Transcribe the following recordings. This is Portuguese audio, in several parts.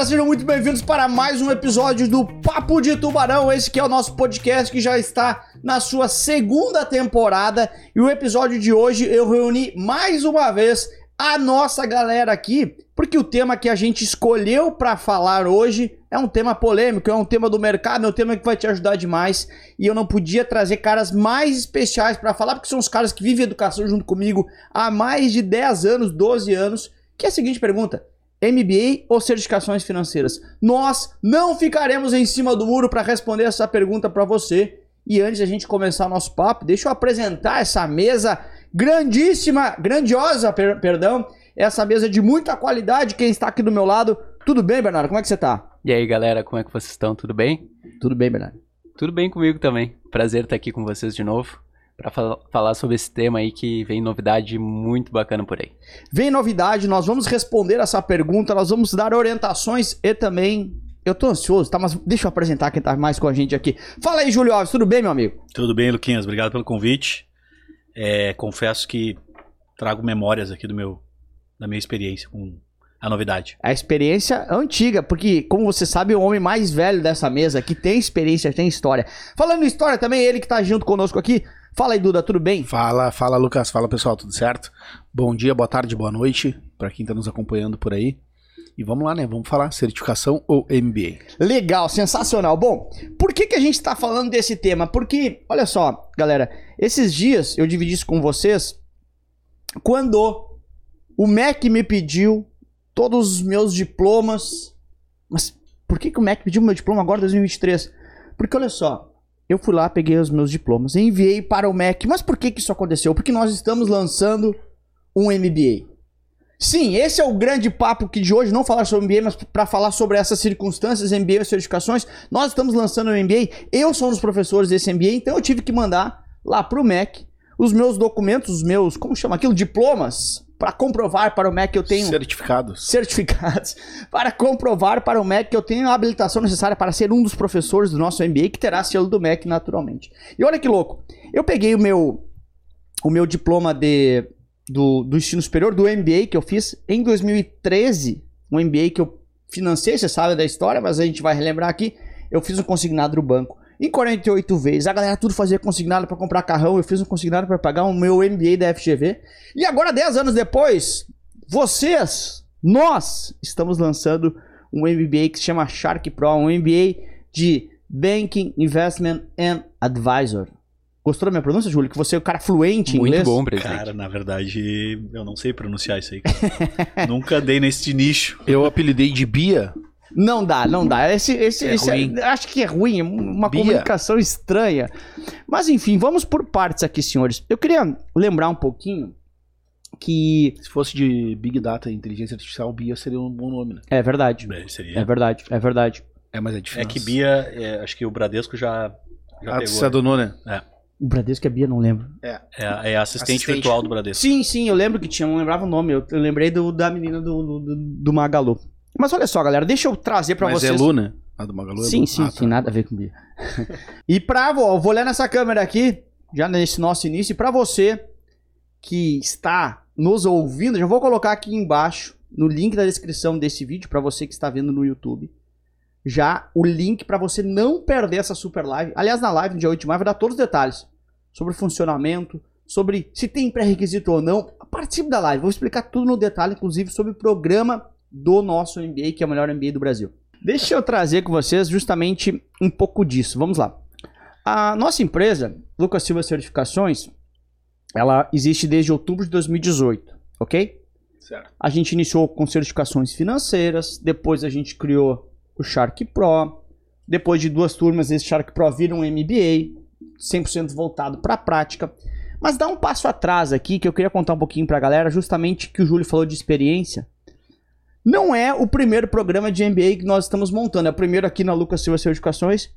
galera, sejam muito bem-vindos para mais um episódio do Papo de Tubarão. Esse que é o nosso podcast que já está na sua segunda temporada. E o episódio de hoje eu reuni mais uma vez a nossa galera aqui, porque o tema que a gente escolheu para falar hoje é um tema polêmico, é um tema do mercado, é um tema que vai te ajudar demais. E eu não podia trazer caras mais especiais para falar, porque são os caras que vivem educação junto comigo há mais de 10 anos, 12 anos. Que é a seguinte pergunta: MBA ou certificações financeiras? Nós não ficaremos em cima do muro para responder essa pergunta para você. E antes de a gente começar o nosso papo, deixa eu apresentar essa mesa grandíssima, grandiosa, per perdão, essa mesa de muita qualidade. Quem está aqui do meu lado, tudo bem, Bernardo? Como é que você está? E aí, galera, como é que vocês estão? Tudo bem? Tudo bem, Bernardo. Tudo bem comigo também. Prazer estar aqui com vocês de novo para fal falar sobre esse tema aí que vem novidade muito bacana por aí. Vem novidade, nós vamos responder essa pergunta, nós vamos dar orientações e também eu tô ansioso, tá? Mas deixa eu apresentar quem tá mais com a gente aqui. Fala aí, Júlio Alves, tudo bem, meu amigo? Tudo bem, Luquinhas, obrigado pelo convite. É, confesso que trago memórias aqui do meu, da minha experiência com a novidade. A experiência antiga, porque, como você sabe, o homem mais velho dessa mesa que tem experiência, tem história. Falando em história também, ele que tá junto conosco aqui. Fala aí, Duda, tudo bem? Fala, fala, Lucas. Fala, pessoal, tudo certo? Bom dia, boa tarde, boa noite para quem tá nos acompanhando por aí. E vamos lá, né? Vamos falar certificação ou MBA. Legal, sensacional. Bom, por que, que a gente está falando desse tema? Porque, olha só, galera, esses dias eu dividi isso com vocês quando o MEC me pediu todos os meus diplomas. Mas por que, que o MEC pediu meu diploma agora, 2023? Porque olha só, eu fui lá, peguei os meus diplomas, enviei para o MEC. Mas por que, que isso aconteceu? Porque nós estamos lançando um MBA. Sim, esse é o grande papo que de hoje, não falar sobre MBA, mas para falar sobre essas circunstâncias, MBA e certificações. Nós estamos lançando um MBA, eu sou um dos professores desse MBA, então eu tive que mandar lá para o MEC os meus documentos, os meus, como chama aquilo, diplomas, para comprovar para o MEC que eu tenho... Certificados. Certificados. Para comprovar para o MEC que eu tenho a habilitação necessária para ser um dos professores do nosso MBA, que terá selo do MEC naturalmente. E olha que louco, eu peguei o meu, o meu diploma de do, do ensino superior, do MBA que eu fiz em 2013, um MBA que eu financei, você sabe da história, mas a gente vai relembrar aqui. Eu fiz um consignado no banco em 48 vezes. A galera tudo fazia consignado para comprar carrão, eu fiz um consignado para pagar o meu MBA da FGV. E agora, 10 anos depois, vocês, nós, estamos lançando um MBA que se chama Shark Pro, um MBA de Banking, Investment and Advisor. Gostou da minha pronúncia, Júlio? Que você é o cara fluente em Muito inglês? bom, presidente. Cara, na verdade, eu não sei pronunciar isso aí. Nunca dei nesse nicho. Eu apelidei de Bia. Não dá, não dá. Esse, esse, É esse ruim. acho que é ruim, é uma Bia. comunicação estranha. Mas enfim, vamos por partes aqui, senhores. Eu queria lembrar um pouquinho que Se fosse de Big Data e Inteligência Artificial, Bia seria um bom nome, né? é verdade. É, É seria. verdade, é verdade. É, mas é É difícil. que Bia, é, acho que o Bradesco já, já Ah, pegou. você adonou, né? O Bradesco é Bia, não lembro. É, é assistente, Assistente. virtual do Bradesco. Sim, sim, eu lembro que tinha, não lembrava o nome. Eu, eu lembrei do, da menina do, do, do- do Magalu. Mas olha só, galera, deixa eu trazer pra mas vocês. é Lu, né? A do Magalu é Sim, sim, Ah, sim, tá. nada a ver com Bia. e pra, vou, vou olhar nessa câmera aqui, já nesse nosso início, e pra você que está nos ouvindo, já vou colocar aqui embaixo, no link da descrição desse vídeo, pra você que está vendo no YouTube, já o link pra você não perder essa super live. Aliás, na live no dia 8 de maio vai dar todos os detalhes sobre o funcionamento, sobre se tem pré-requisito ou não. Participe da live, vou explicar tudo no detalhe, inclusive sobre o programa do nosso MBA, que é o melhor MBA do Brasil. Deixa eu trazer com vocês justamente um pouco disso. Vamos lá. A nossa empresa, Lucas Silva Certificações, ela existe desde outubro de 2018, ok? Certo. A gente iniciou com certificações financeiras, depois a gente criou o Shark Pro, depois de duas turmas esse Shark Pro vira um MBA, 100% voltado para a prática. Mas dá um passo atrás aqui que eu queria contar um pouquinho para a galera, justamente que o Júlio falou de experiência. Não é o primeiro programa de MBA que nós estamos montando, é o primeiro aqui na Lucas Silva Certificações.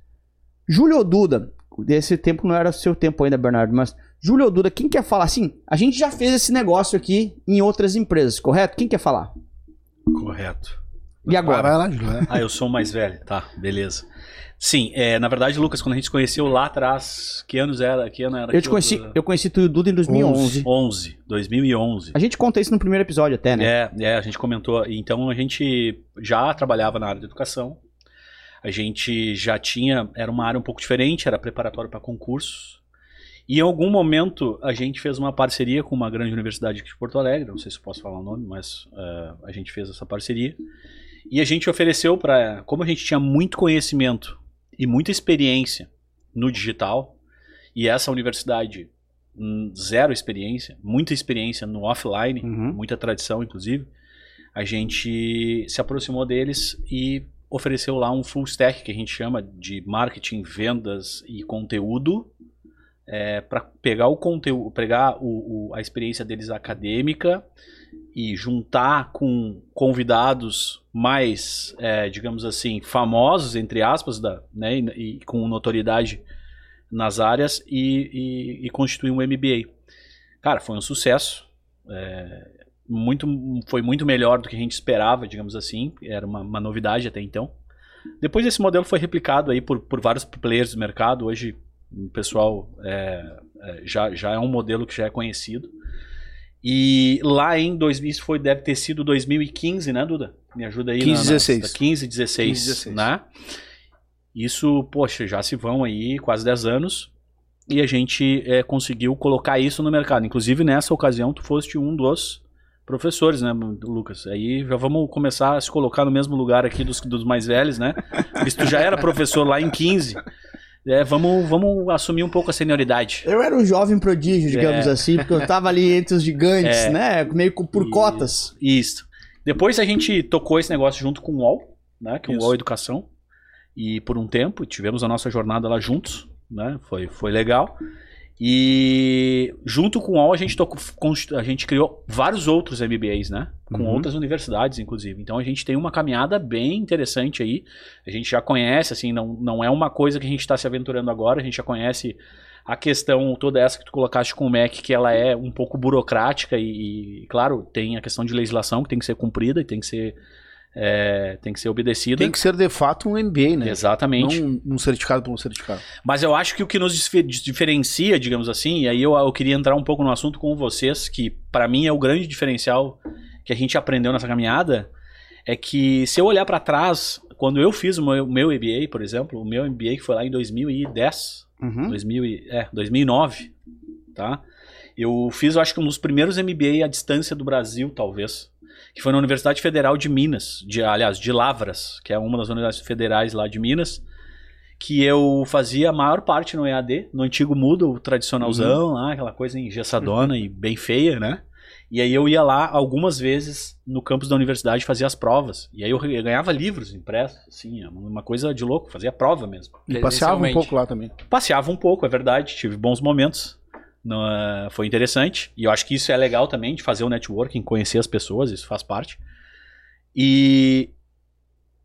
Júlio ou Duda, desse tempo não era seu tempo ainda, Bernardo, mas Júlio Duda, quem quer falar? Assim, a gente já fez esse negócio aqui em outras empresas, correto? Quem quer falar? Correto. E agora? Vai lá, Júlio. Ah, eu sou o mais velho. Tá, beleza. Sim, é, na verdade, Lucas, quando a gente se conheceu lá atrás, que anos era? Que ano era Eu te conheci, eu conheci tu, Duda em 2011. 11, 2011. A gente conta isso no primeiro episódio até, né? É, é, a gente comentou. Então a gente já trabalhava na área da educação. A gente já tinha, era uma área um pouco diferente, era preparatório para concursos. E em algum momento a gente fez uma parceria com uma grande universidade aqui de Porto Alegre, não sei se eu posso falar o nome, mas eh, a gente fez essa parceria. E a gente ofereceu para, como a gente tinha muito conhecimento e muita experiência no digital, e essa universidade hum, zero experiência, muita experiência no offline, Uhum. muita tradição, inclusive, a gente se aproximou deles e ofereceu lá um full stack que a gente chama de marketing, vendas e conteúdo para pegar o conteúdo, pegar o, o- a experiência deles acadêmica e juntar com convidados mais, é, digamos assim, famosos entre aspas, da, né, e, e com notoriedade nas áreas e, e, e constituir um MBA. Cara, foi um sucesso. É, muito, foi muito melhor do que a gente esperava, digamos assim. Era uma, uma novidade até então. Depois esse modelo foi replicado aí por, por vários players do mercado. Hoje o pessoal é, é, já, já é um modelo que já é conhecido. E lá em 2000, isso foi, deve ter sido 2015, né, Duda? Me ajuda aí. 15, na, na, 16. 15, 16, 15, 16. né? Isso, poxa, já se vão aí quase 10 anos. E a gente é, conseguiu colocar isso no mercado. Inclusive, nessa ocasião, tu foste um dos professores, né, Lucas? Aí já vamos começar a se colocar no mesmo lugar aqui dos, dos mais velhos, né? Porque tu já era professor lá em 15, é, vamos, vamos assumir um pouco a senioridade. Eu era um jovem prodígio, digamos É. assim, porque eu tava ali entre os gigantes, É. né? Meio por E- cotas. Isso. Depois a gente tocou esse negócio junto com o UOL, né? Que é o. UOL Educação. E por um tempo tivemos a nossa jornada lá juntos, né? Foi, foi legal. E junto com o UOL a gente, tocou, a gente criou vários outros MBAs, né? Com Uhum. outras universidades, inclusive. Então a gente tem uma caminhada bem interessante aí. A gente já conhece, assim, não, não é uma coisa que a gente está se aventurando agora, a gente já conhece a questão toda essa que tu colocaste com o MEC, que ela é um pouco burocrática e, e, claro, tem a questão de legislação que tem que ser cumprida e tem que ser, é, tem que ser obedecida. Tem que ser de fato um MBA, né? Exatamente. Não um- certificado por um certificado. Mas eu acho que o que nos diferencia, digamos assim, e aí eu, eu queria entrar um pouco no assunto com vocês, que pra mim é o grande diferencial que a gente aprendeu nessa caminhada, é que se eu olhar pra trás, quando eu fiz o meu, meu MBA, por exemplo, o meu MBA que foi lá em 2010, Uhum. 2000 e- é, 2009, tá? Eu fiz, eu acho que um dos primeiros MBA à distância do Brasil, talvez, que foi na Universidade Federal de Minas, de, aliás, de Lavras, que é uma das universidades federais lá de Minas, que eu fazia a maior parte no EAD, no antigo Moodle tradicionalzão, lá, aquela coisa engessadona e bem feia, né? E aí eu ia lá algumas vezes no campus da universidade fazer as provas. E aí eu ganhava livros impressos, assim, é uma coisa de louco, fazia prova mesmo. E passeava um pouco lá também. Passeava um pouco, é verdade, tive bons momentos. Não, é, foi interessante. E eu acho que isso é legal também, de fazer o networking, conhecer as pessoas, isso faz parte. E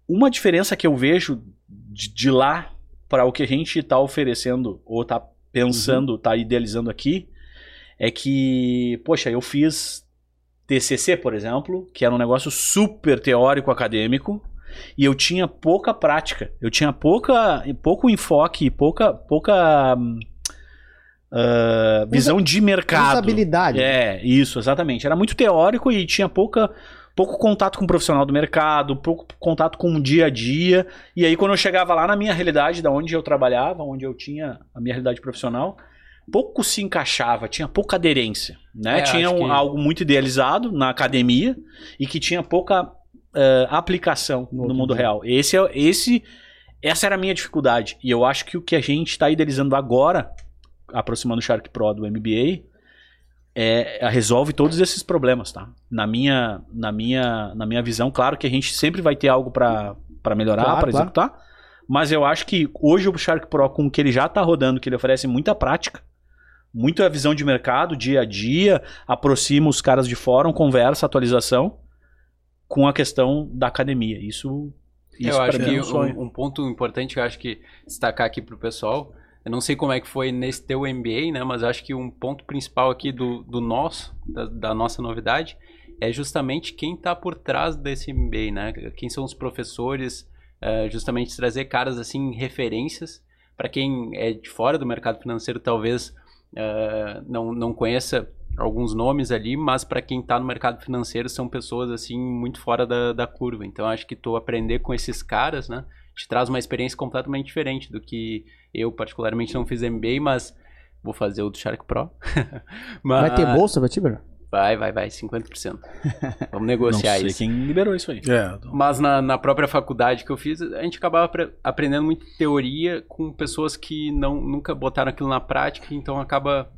uma diferença que eu vejo de, de lá para o que a gente está oferecendo ou está pensando, está idealizando aqui, é que, poxa, eu fiz TCC, por exemplo, que era um negócio super teórico acadêmico, e eu tinha pouca prática, eu tinha pouca, pouco enfoque, pouca, pouca ah, visão de mercado. Usabilidade. É, isso, exatamente. Era muito teórico e tinha pouca, pouco contato com o profissional do mercado, pouco contato com o dia a dia. E aí, quando eu chegava lá na minha realidade, da onde eu trabalhava, onde eu tinha a minha realidade profissional, pouco se encaixava, tinha pouca aderência. Né? É, tinha um- que- algo muito idealizado na academia e que tinha pouca eh, aplicação No no, mundo dia. real. Esse, é- esse, essa era a minha dificuldade. E eu acho que o que a gente está idealizando agora, aproximando o Shark Pro do MBA, é, é- resolve todos esses problemas, tá? Na minha, na minha, na minha visão, claro que a gente sempre vai ter algo para melhorar, Claro, para claro. executar. Mas eu acho que hoje o Shark Pro, com o que ele já está rodando, que ele oferece muita prática, muita visão de mercado, dia a dia, aproxima os caras de fórum, conversa, atualização, com a questão da academia. Isso, isso eu acho que é um um, um ponto importante que eu acho que destacar aqui pro pessoal, eu não sei como é que foi nesse teu MBA, né? Mas acho que um ponto principal aqui do, do nosso, da, da nossa novidade, é justamente quem está por trás desse MBA, né? Quem são os professores, uh, justamente trazer caras assim, referências, para quem é de fora do mercado financeiro, talvez uh, não, não conheça alguns nomes ali, mas para quem está no mercado financeiro são pessoas assim muito fora da, da curva. Então acho que tu aprender com esses caras, né, te traz uma experiência completamente diferente do que eu particularmente não fiz MBA, mas vou fazer o do Shark Pro. mas... Vai ter bolsa pra ti, Bruno? Vai, vai, vai, 50%. Vamos negociar Não sei isso. quem liberou isso aí. É, Mas na, na própria faculdade que eu fiz, a gente acabava aprendendo muito teoria com pessoas que não, nunca botaram aquilo na prática, então acaba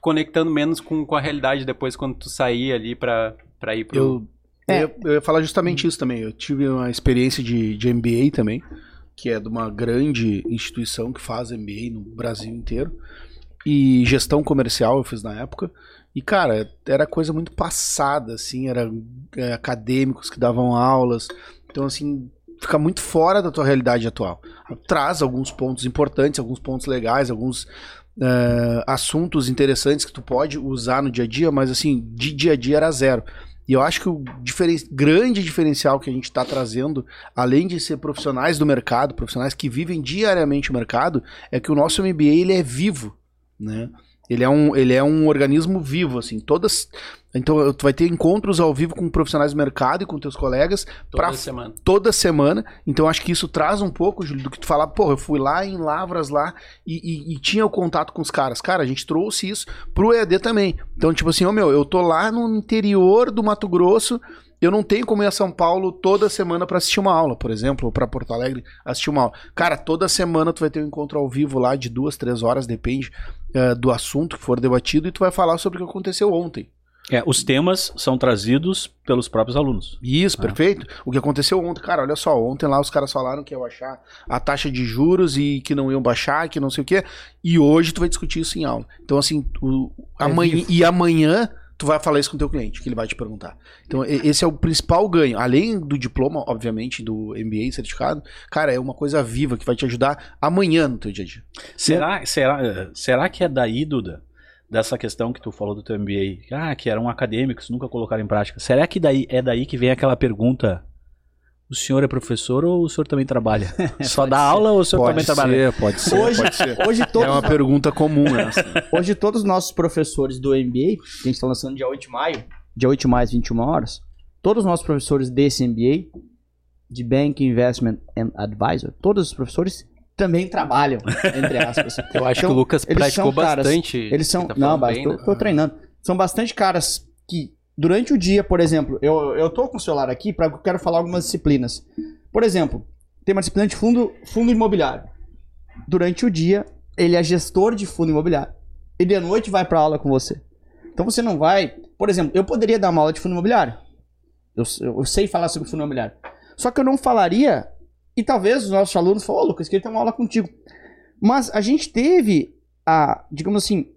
conectando menos com, com a realidade depois quando tu sair ali pra, pra ir pro... Eu, é. eu, eu ia falar justamente isso também. Eu tive uma experiência de, de MBA também, que é de uma grande instituição que faz MBA no Brasil inteiro. E gestão comercial eu fiz na época. E, cara, era coisa muito passada, assim, era é, acadêmicos que davam aulas. Então, assim, fica muito fora da tua realidade atual. Traz alguns pontos importantes, alguns pontos legais, alguns uh, assuntos interessantes que tu pode usar no dia a dia, mas, assim, de dia a dia era zero. E eu acho que o diferen... grande diferencial que a gente está trazendo, além de ser profissionais do mercado, profissionais que vivem diariamente o mercado, é que o nosso MBA ele é vivo, né? Ele é um, ele é um organismo vivo, assim. Todas. Então, tu vai ter encontros ao vivo com profissionais do mercado e com teus colegas. Toda pra, semana. Toda semana. Então, acho que isso traz um pouco, Júlio, do que tu falar, pô, eu fui lá em Lavras lá e, e, e, tinha o contato com os caras. Cara, a gente trouxe isso pro EAD também. Então, tipo assim, ô meu, eu tô lá no interior do Mato Grosso eu não tenho como ir a São Paulo toda semana para assistir uma aula, por exemplo, ou para Porto Alegre assistir uma aula. Cara, toda semana tu vai ter um encontro ao vivo lá de duas, três horas, depende uh, do assunto que for debatido, e tu vai falar sobre o que aconteceu ontem. É, os temas são trazidos pelos próprios alunos. Isso, ah. perfeito. O que aconteceu ontem, cara, olha só, ontem lá os caras falaram que iam baixar a taxa de juros e que não iam baixar, que não sei o quê, e hoje tu vai discutir isso em aula. Então, assim, o, é amanhã, e amanhã tu vai falar isso com o teu cliente, que ele vai te perguntar. Então, esse é o principal ganho. Além do diploma, obviamente, do MBA certificado, cara, é uma coisa viva que vai te ajudar amanhã no teu dia a dia. Será, será, será que é daí, Duda, dessa questão que tu falou do teu MBA, ah, que eram acadêmicos, nunca colocaram em prática. Será que daí é daí que vem aquela pergunta o senhor é professor ou o senhor também trabalha? Só dá ser. aula ou o senhor pode também ser, trabalha? Pode ser, hoje, pode ser. Hoje todos, é uma pergunta comum essa. Hoje todos os nossos professores do MBA, que a gente está lançando dia 8 de maio, dia 8 de maio às 21 horas, todos os nossos professores desse MBA, de Bank Investment and Advisor, todos os professores também trabalham, entre aspas. Eu acho então, que o Lucas praticou caras, bastante. Eles são, tá não, bem, tô, né? tô treinando. São bastante caras que durante o dia, por exemplo, eu, eu tô com o celular aqui para eu quero falar algumas disciplinas. Por exemplo, tem uma disciplina de fundo, fundo imobiliário. Durante o dia, ele é gestor de fundo imobiliário. E de noite vai para aula com você. Então você não vai. Por exemplo, eu poderia dar uma aula de fundo imobiliário. Eu, eu sei falar sobre fundo imobiliário. Só que eu não falaria. E talvez os nossos alunos falem, ô oh, Lucas, queria ter uma aula contigo. Mas a gente teve a, digamos assim,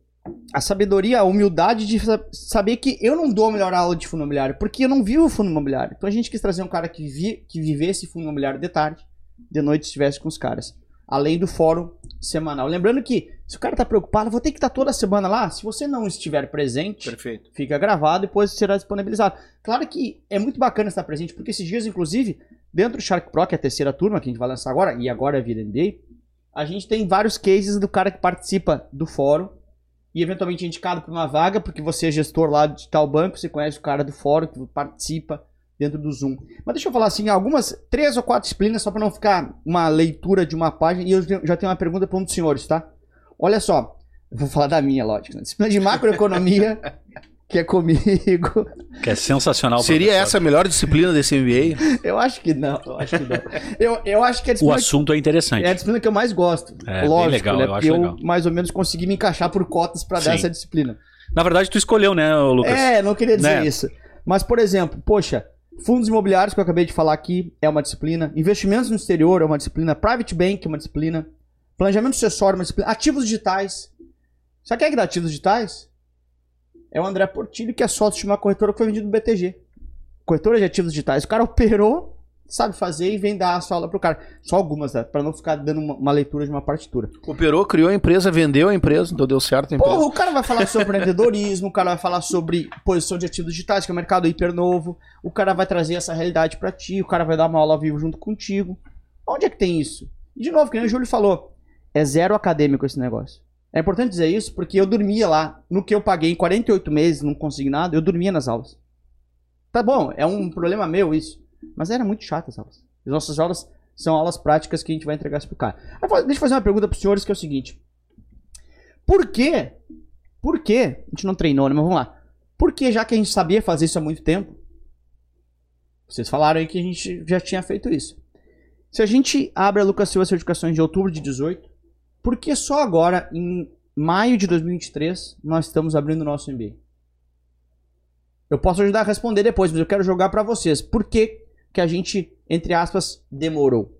a sabedoria, a humildade de saber que eu não dou a melhor aula de fundo imobiliário, porque eu não vivo fundo imobiliário. Então a gente quis trazer um cara que, vi, que vivesse fundo imobiliário de tarde, de noite estivesse com os caras. Além do fórum semanal. Lembrando que, se o cara tá preocupado, vou ter que estar tá toda semana lá. Se você não estiver presente, Perfeito. fica gravado e depois será disponibilizado. Claro que é muito bacana estar presente, porque esses dias, inclusive, dentro do Shark Pro, que é a terceira turma que a gente vai lançar agora, e agora é a MBA, a gente tem vários cases do cara que participa do fórum e eventualmente é indicado para uma vaga, porque você é gestor lá de tal banco, você conhece o cara do fórum que participa dentro do Zoom. Mas deixa eu falar assim, algumas três ou quatro disciplinas só para não ficar uma leitura de uma página e eu já tenho uma pergunta para um dos senhores, tá? Olha só, vou falar da minha, lógico. Né? Disciplina de macroeconomia que é comigo. Que é sensacional. Seria professor. essa a melhor disciplina desse MBA? Eu acho que não, eu acho que não. Eu, eu acho que a disciplina... O assunto é interessante. É a disciplina que eu mais gosto. É, Lógico, legal, né? eu Porque legal. eu mais ou menos consegui me encaixar por cotas para dar essa disciplina. Na verdade, tu escolheu, né, Lucas? É, não queria dizer né? isso. Mas, por exemplo, poxa, fundos imobiliários que eu acabei de falar aqui é uma disciplina, investimentos no exterior é uma disciplina, private bank é uma disciplina, planejamento sucessório é uma disciplina, ativos digitais. Sabe quem é que dá ativos digitais? É o André Portilho, que é sócio de uma corretora que foi vendida do BTG. Corretora de ativos digitais. O cara operou sabe fazer e vem dar a sua aula pro cara. Só algumas, tá? Pra não ficar dando uma, uma leitura de uma partitura. Operou, criou a empresa, vendeu a empresa, então deu certo a empresa. Porra, o cara vai falar sobre empreendedorismo, o cara vai falar sobre posição de ativos digitais, que é um mercado hiper novo. O cara vai trazer essa realidade pra ti, o cara vai dar uma aula ao vivo junto contigo. Onde é que tem isso? E de novo, que nem o Júlio falou, é zero acadêmico esse negócio. É importante dizer isso porque eu dormia lá, no que eu paguei em 48 meses, não consegui nada, eu dormia nas aulas. Tá bom, é um problema meu isso. Mas era muito chato as aulas. As nossas aulas são aulas práticas que a gente vai entregar isso pro cara. Deixa eu fazer uma pergunta pros senhores que é o seguinte. Por que? Por que? A gente não treinou, né? Mas vamos lá. Por que, já que a gente sabia fazer isso há muito tempo? Vocês falaram aí que a gente já tinha feito isso. Se a gente abre a Lucas Silva Certificações de outubro de 18, por que só agora, em maio de 2023, nós estamos abrindo o nosso MBA? Eu posso ajudar a responder depois, mas eu quero jogar para vocês. Por que, que a gente, entre aspas, demorou?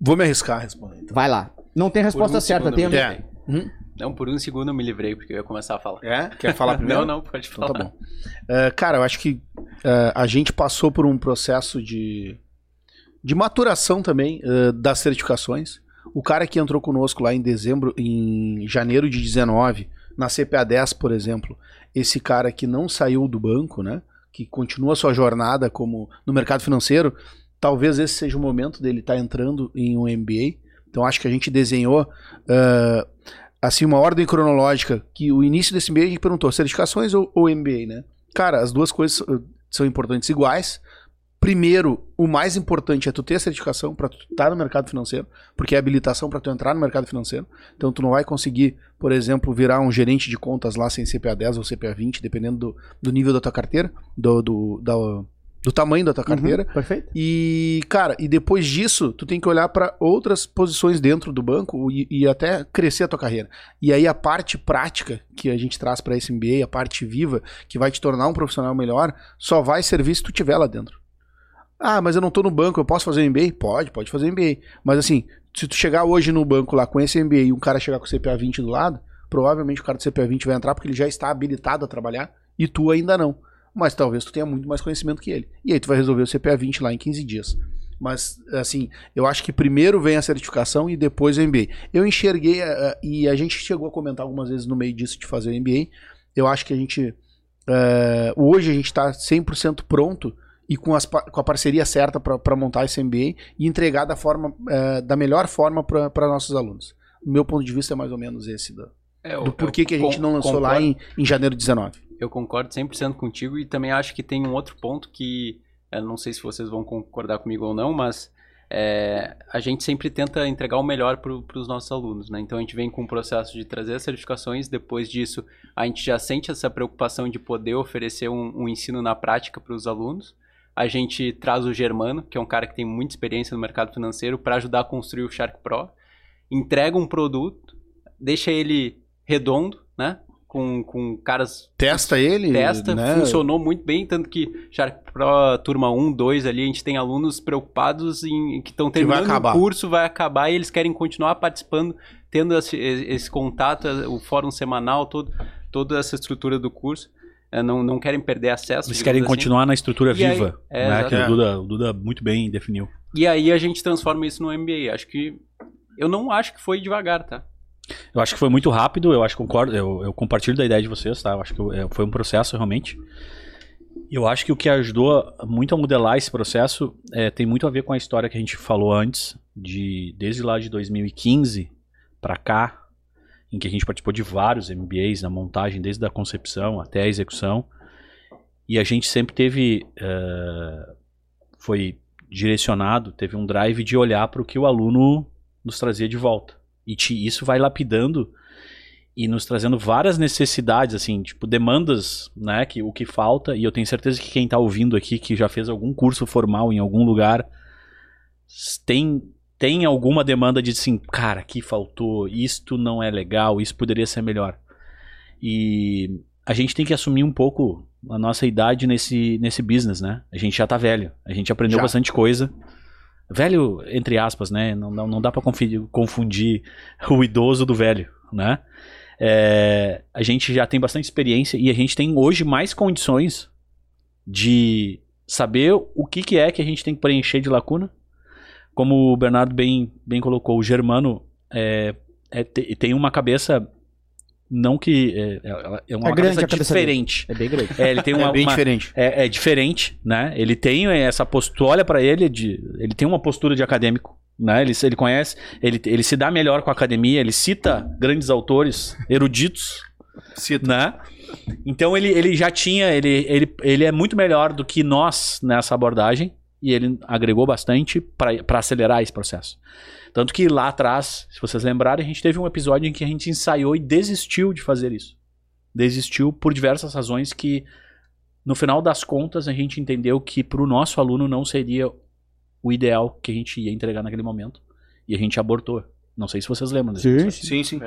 Vou me arriscar a responder. Então. Vai lá. Não tem resposta um certa, tem a... livrei. Hum? Não, por um segundo eu me livrei, porque eu ia começar a falar. É? Quer falar primeiro? Não, não, pode Então falar. tá bom. É, cara, eu acho que é, a gente passou por um processo de, de maturação também é, das certificações. O cara que entrou conosco lá em dezembro, em janeiro de 19, na CPA 10, por exemplo, esse cara que não saiu do banco, né? Que continua sua jornada como no mercado financeiro, talvez esse seja o momento dele estar entrando em um MBA. Então acho que a gente desenhou é, assim uma ordem cronológica que o início desse mês a gente perguntou certificações ou, ou MBA, né? Cara, as duas coisas uh, são importantes iguais. Primeiro, o mais importante é tu ter a certificação para tu estar no mercado financeiro, porque é habilitação para tu entrar no mercado financeiro. Então tu não vai conseguir, por exemplo, virar um gerente de contas lá sem CPA 10 ou CPA 20, dependendo do, do nível da tua carteira, do, do, da- do tamanho da tua carteira. Uhum, perfeito. E, cara, e depois disso, tu tem que olhar para outras posições dentro do banco e, e até crescer a tua carreira. E aí a parte prática que a gente traz para esse MBA, a parte viva, que vai te tornar um profissional melhor, só vai servir se tu tiver lá dentro. Ah, mas eu não tô no banco, eu posso fazer MBA? Pode, pode fazer MBA. Mas assim, se tu chegar hoje no banco lá com esse MBA e um cara chegar com o CPA 20 do lado, provavelmente o cara do CPA 20 vai entrar porque ele já está habilitado a trabalhar e tu ainda não. Mas talvez tu tenha muito mais conhecimento que ele. E aí tu vai resolver o CPA 20 lá em 15 dias. Mas, assim, eu acho que primeiro vem a certificação e depois o MBA. Eu enxerguei, eh, e a gente chegou a comentar algumas vezes no meio disso de fazer o MBA. Eu acho que a gente. eh, hoje a gente está 100% pronto e com, as com a parceria certa para montar esse MBA e entregar da, forma, eh, da melhor forma para nossos alunos. O meu ponto de vista é mais ou menos esse do, É, eu- do porquê que a gente não lançou lá concordo. em, em janeiro de 19. Eu concordo 100% contigo e também acho que tem um outro ponto que eu não sei se vocês vão concordar comigo ou não, mas é, a gente sempre tenta entregar o melhor para os nossos alunos, né? Então a gente vem com o processo de trazer as certificações, depois disso a gente já sente essa preocupação de poder oferecer um, um ensino na prática para os alunos. A gente traz o Germano, que é um cara que tem muita experiência no mercado financeiro, para ajudar a construir o Shark Pro. Entrega um produto, deixa ele redondo, né? Com, com caras Testa ele. testa, né? funcionou muito bem, tanto que Shark Pro turma 1, 2 ali, a gente tem alunos preocupados em que estão Que terminando acabar. o curso, vai acabar e eles querem continuar participando, tendo esse, esse contato, o fórum semanal, todo, toda essa estrutura do curso. É, Não, não querem perder acesso. Eles querem assim. continuar na estrutura E aí- viva, é, né, que o. Duda, o Duda muito bem definiu. E aí a gente transforma isso no MBA. Acho que. Eu não acho que foi devagar, tá? Eu acho que foi muito rápido, eu acho que concordo, eu, eu compartilho da ideia de vocês, tá? Eu acho que é, foi um processo realmente. Eu acho que o que ajudou muito a modelar esse processo é, tem muito a ver com a história que a gente falou antes, de desde lá de 2015 para cá, em que a gente participou de vários MBAs na montagem, desde a concepção até a execução, e a gente sempre teve, eh, foi direcionado, teve um drive de olhar para o que o aluno nos trazia de volta. E te- isso vai lapidando e nos trazendo várias necessidades, assim, tipo, demandas, né, que o que falta, e eu tenho certeza que quem tá ouvindo aqui, que já fez algum curso formal em algum lugar, tem, tem alguma demanda de, assim, cara, aqui faltou, isto não é legal, isso poderia ser melhor. E a gente tem que assumir um pouco a nossa idade nesse, nesse business, né? A gente já tá velho, a gente aprendeu Já. bastante coisa. Velho, entre aspas, né? Não, não, não dá pra confundir, confundir o idoso do velho, né? É, a gente já tem bastante experiência e a gente tem hoje mais condições de saber o que, que é que a gente tem que preencher de lacuna. Como o Bernardo bem, bem colocou, o Germano é, é, te- tem uma cabeça não que é, é- é uma É grande cabeça a cabeça dele. diferente. É bem grande. É, ele tem uma, é bem uma- diferente. é, é diferente, né? Ele tem essa postura, olha pra ele, de, ele tem uma postura de acadêmico, né? Ele, se- ele conhece, ele, ele se dá melhor com a academia, ele cita grandes autores, eruditos, Cita. né? Então ele, ele já tinha, ele, ele, ele é muito melhor do que nós nessa abordagem e ele agregou bastante para acelerar esse processo. Tanto que lá atrás, se vocês lembrarem, a gente teve um episódio em que a gente ensaiou e desistiu de fazer isso. Desistiu por diversas razões que, no final das contas, a gente entendeu que para o nosso aluno não seria o ideal que a gente ia entregar naquele momento. E a gente abortou. Não sei se vocês lembram desse Sim. Sim, sim.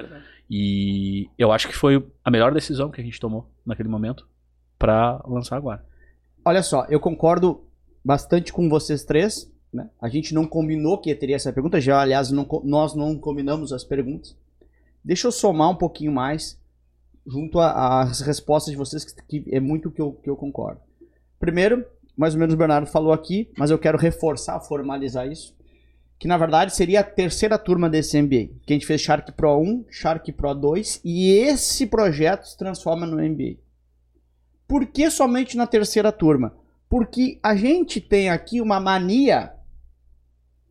E eu acho que foi a melhor decisão que a gente tomou naquele momento para lançar agora. Olha só, eu concordo bastante com vocês três. Né? A gente não combinou que teria essa pergunta, já, aliás, não nós não combinamos as perguntas. Deixa eu somar um pouquinho mais junto às respostas de vocês, que, que é muito que eu, que eu concordo. Primeiro, mais ou menos o Bernardo falou aqui, mas eu quero reforçar, formalizar isso, que na verdade seria a terceira turma desse MBA, que a gente fez Shark Pro 1, Shark Pro 2, e esse projeto se transforma no MBA. Por que somente na terceira turma? Porque a gente tem aqui uma mania